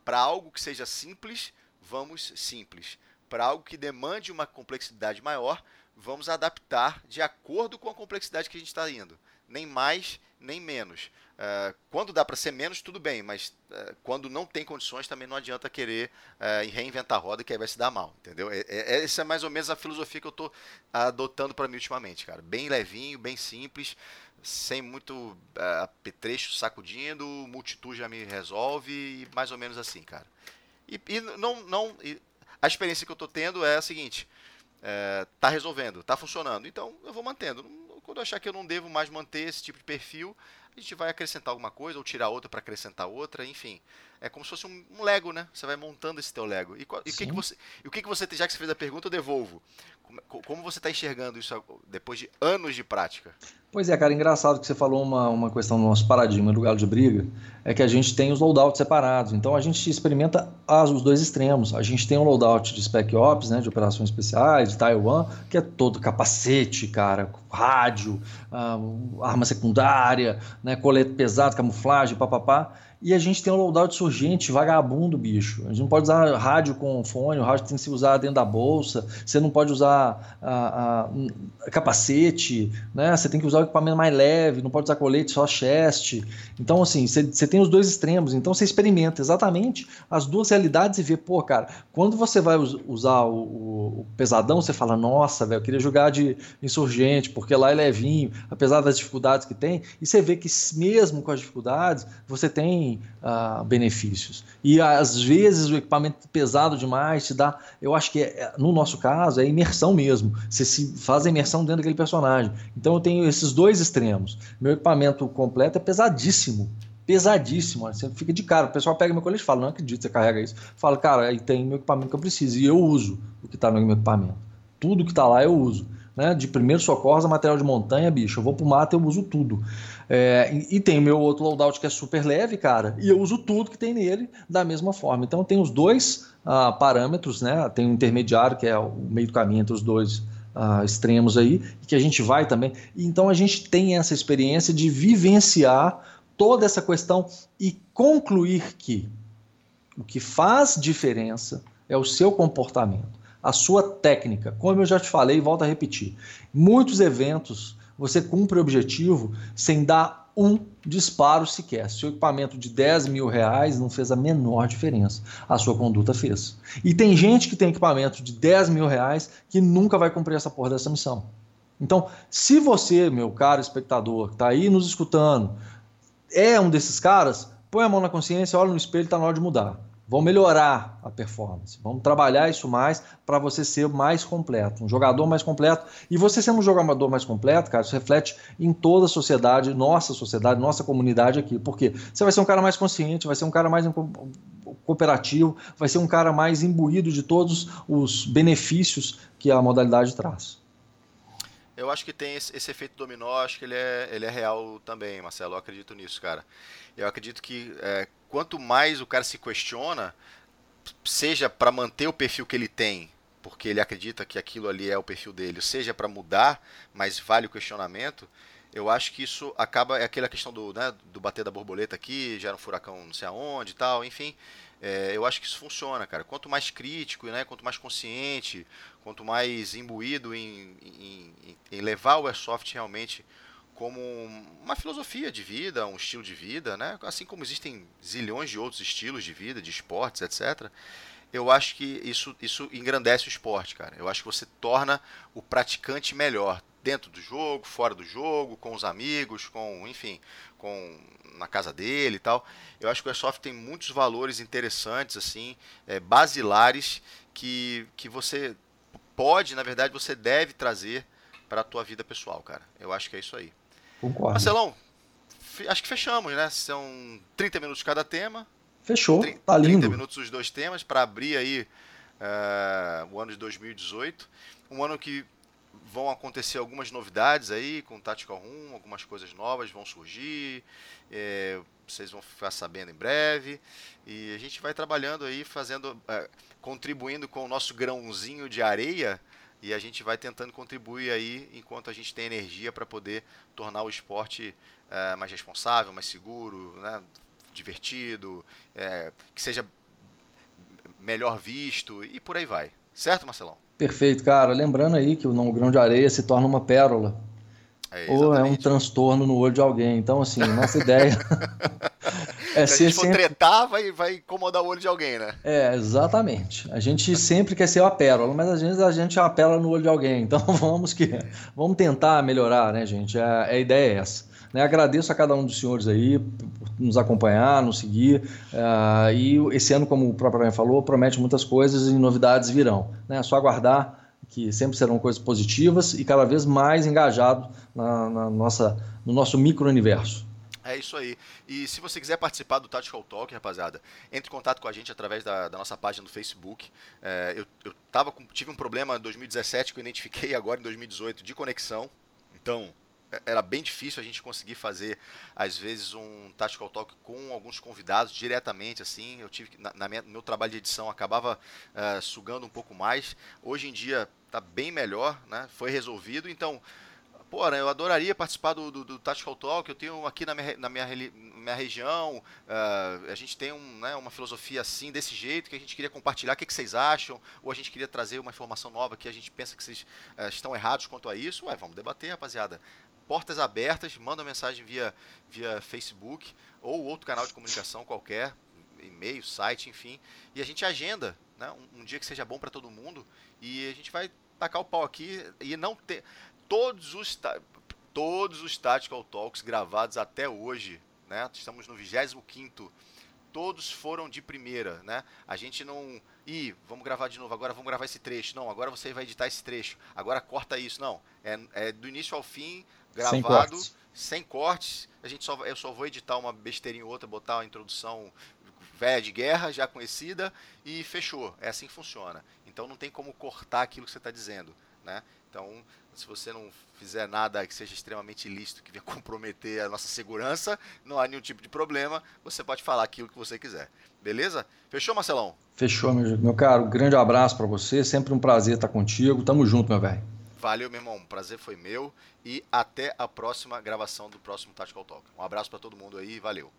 para algo que seja simples, vamos simples. Para algo que demande uma complexidade maior, vamos adaptar de acordo com a complexidade que a gente está indo. Nem mais, nem menos. Uh, quando dá para ser menos, tudo bem, mas uh, quando não tem condições, também não adianta querer uh, reinventar a roda, que aí vai se dar mal, entendeu? É, é, essa é mais ou menos a filosofia que eu estou adotando para mim ultimamente, cara. Bem levinho, bem simples sem muito uh, apetrecho sacudindo, multitud já me resolve e mais ou menos assim, cara. E, e não, não e a experiência que eu estou tendo é a seguinte: é, tá resolvendo, tá funcionando, então eu vou mantendo. Quando eu achar que eu não devo mais manter esse tipo de perfil, a gente vai acrescentar alguma coisa ou tirar outra para acrescentar outra, enfim. É como se fosse um, um, Lego, né? Você vai montando esse teu Lego. E, e o que, que você, o que, que você, já que você fez a pergunta, eu devolvo. Como, como você está enxergando isso depois de anos de prática? Pois é, cara, engraçado que você falou uma, uma questão do nosso paradigma do galo de briga, é que a gente tem os loadouts separados. Então a gente experimenta as, os dois extremos. A gente tem um loadout de Spec Ops, né, de operações especiais, de Taiwan, que é todo capacete, cara, rádio, uh, arma secundária, né, colete pesado, camuflagem, papapá. E a gente tem um loadout surgente, vagabundo, bicho. A gente não pode usar rádio com fone, o rádio tem que se usar dentro da bolsa. Você não pode usar a, a, capacete, né? Você tem que usar o equipamento mais leve, não pode usar colete, só chest. Então, assim, você, tem os dois extremos. Então, você experimenta exatamente as duas realidades e vê, pô, cara, quando você vai usar o, o, o pesadão, você fala, nossa, velho, eu queria jogar de insurgente, porque lá é levinho, apesar das dificuldades que tem. E você vê que mesmo com as dificuldades, você tem uh, benefícios. E às vezes o equipamento pesado demais te dá, eu acho que é, no nosso caso é imersão mesmo. Você se faz a imersão dentro daquele personagem. Então eu tenho esses dois extremos. Meu equipamento completo é pesadíssimo pesadíssimo. Você fica de cara. O pessoal pega meu colete e fala: Não acredito, você carrega isso. Fala, cara, aí tem meu equipamento que eu preciso. E eu uso o que está no meu equipamento. Tudo que está lá eu uso. Né? De primeiro socorro a material de montanha, bicho. Eu vou pro mato eu uso tudo. É, e, tem o meu outro loadout que é super leve, cara, e eu uso tudo que tem nele da mesma forma. Então tem os dois ah, parâmetros, né? Tem o intermediário, que é o meio do caminho entre os dois ah, extremos aí, que a gente vai também. Então a gente tem essa experiência de vivenciar toda essa questão e concluir que o que faz diferença é o seu comportamento, a sua técnica. Como eu já te falei volto a repetir, muitos eventos você cumpre o objetivo sem dar um disparo sequer. Seu equipamento de 10 mil reais não fez a menor diferença. A sua conduta fez. E tem gente que tem equipamento de 10 mil reais que nunca vai cumprir essa porra dessa missão. Então, se você, meu caro espectador, que está aí nos escutando, é um desses caras, põe a mão na consciência, olha no espelho, está na hora de mudar. Vão melhorar a performance. Vamos trabalhar isso mais para você ser mais completo, um jogador mais completo. E você sendo um jogador mais completo, cara, isso reflete em toda a sociedade, nossa sociedade, nossa comunidade aqui. Porque você vai ser um cara mais consciente, vai ser um cara mais cooperativo, vai ser um cara mais imbuído de todos os benefícios que a modalidade traz. Eu acho que tem esse, esse, efeito dominó, acho que ele é, ele é real também, Marcelo. Eu acredito nisso, cara. Eu acredito que é, quanto mais o cara se questiona, seja para manter o perfil que ele tem, porque ele acredita que aquilo ali é o perfil dele, seja para mudar, mas vale o questionamento, eu acho que isso acaba. É aquela questão do, né, do bater da borboleta aqui, gera um furacão não sei aonde e tal, enfim. É, eu acho que isso funciona, cara. Quanto mais crítico, né, quanto mais consciente, quanto mais imbuído em, em, em levar o Airsoft realmente como uma filosofia de vida, um estilo de vida, né? assim como existem zilhões de outros estilos de vida, de esportes, etc. Eu acho que isso, isso engrandece o esporte, cara. Eu acho que você torna o praticante melhor dentro do jogo, fora do jogo, com os amigos, com, enfim, com na casa dele e tal. Eu acho que o Airsoft tem muitos valores interessantes, assim, é, basilares, que, que você pode, na verdade, você deve trazer para a tua vida pessoal, cara. Eu acho que é isso aí. Concordo. Marcelão, acho que fechamos, né? São 30 minutos cada tema. Fechou, 30, tá lindo. 30 minutos os dois temas para abrir aí uh, o ano de 2018. Um ano que vão acontecer algumas novidades aí com o Tactical Room, algumas coisas novas vão surgir, é, vocês vão ficar sabendo em breve. E a gente vai trabalhando aí, fazendo, é, contribuindo com o nosso grãozinho de areia e a gente vai tentando contribuir aí enquanto a gente tem energia para poder tornar o esporte é, mais responsável, mais seguro, né, divertido, é, que seja melhor visto e por aí vai. Certo, Marcelão? Perfeito, cara. Lembrando aí que o grão de areia se torna uma pérola. É, ou é um transtorno no olho de alguém. Então, assim, nossa ideia é Se a gente for sempre... tretar, vai, vai incomodar o olho de alguém, né? É, exatamente. A gente sempre quer ser uma pérola, mas às vezes a gente é uma pérola no olho de alguém. Então, vamos que vamos tentar melhorar, né, gente? É, a ideia é essa. Né, agradeço a cada um dos senhores aí por nos acompanhar, nos seguir. Uh, e esse ano, como o próprio falou, promete muitas coisas e novidades virão. Né? É só aguardar que sempre serão coisas positivas e cada vez mais engajado na, na nossa, no nosso micro-universo. É isso aí. E se você quiser participar do Tactical Talk, rapaziada, entre em contato com a gente através da, da nossa página do Facebook. É, eu eu tava com, tive um problema em 2017 que eu identifiquei agora em 2018 de conexão. Então, era bem difícil a gente conseguir fazer, às vezes, um Tactical Talk com alguns convidados diretamente, assim. Eu tive na, na minha, meu trabalho de edição acabava uh, sugando um pouco mais. Hoje em dia está bem melhor, né? Foi resolvido. Então, pô, né, eu adoraria participar do, do, do, Tactical Talk. Eu tenho aqui na minha, na minha, minha região, uh, a gente tem um, né, uma filosofia assim, desse jeito, que a gente queria compartilhar. O que, que, vocês acham? Ou a gente queria trazer uma informação nova que a gente pensa que vocês uh, estão errados quanto a isso. Ué, vamos debater, rapaziada portas abertas, manda mensagem via, via Facebook ou outro canal de comunicação qualquer, e-mail, site, enfim, e a gente agenda né, um, um dia que seja bom para todo mundo e a gente vai tacar o pau aqui e não ter todos os todos os Tactical Talks gravados até hoje, né? Estamos no 25 todos foram de primeira, né? A gente não. Ih, vamos gravar de novo, agora vamos gravar esse trecho. Não, agora você vai editar esse trecho. Agora corta isso. Não. É, é do início ao fim, gravado, sem cortes. sem cortes. A gente só, eu só vou editar uma besteirinha ou outra, botar uma introdução velha de guerra, já conhecida, e fechou. É assim que funciona. Então não tem como cortar aquilo que você está dizendo. Né? Então, se você não fizer nada que seja extremamente ilícito, que venha comprometer a nossa segurança, não há nenhum tipo de problema, você pode falar aquilo que você quiser. Beleza? Fechou, Marcelão? Fechou, meu, meu caro. Grande abraço para você. Sempre um prazer estar contigo. Tamo junto, meu velho. Valeu, meu irmão. Prazer foi meu. E até a próxima gravação do próximo Tactical Talk. Um abraço para todo mundo aí. Valeu.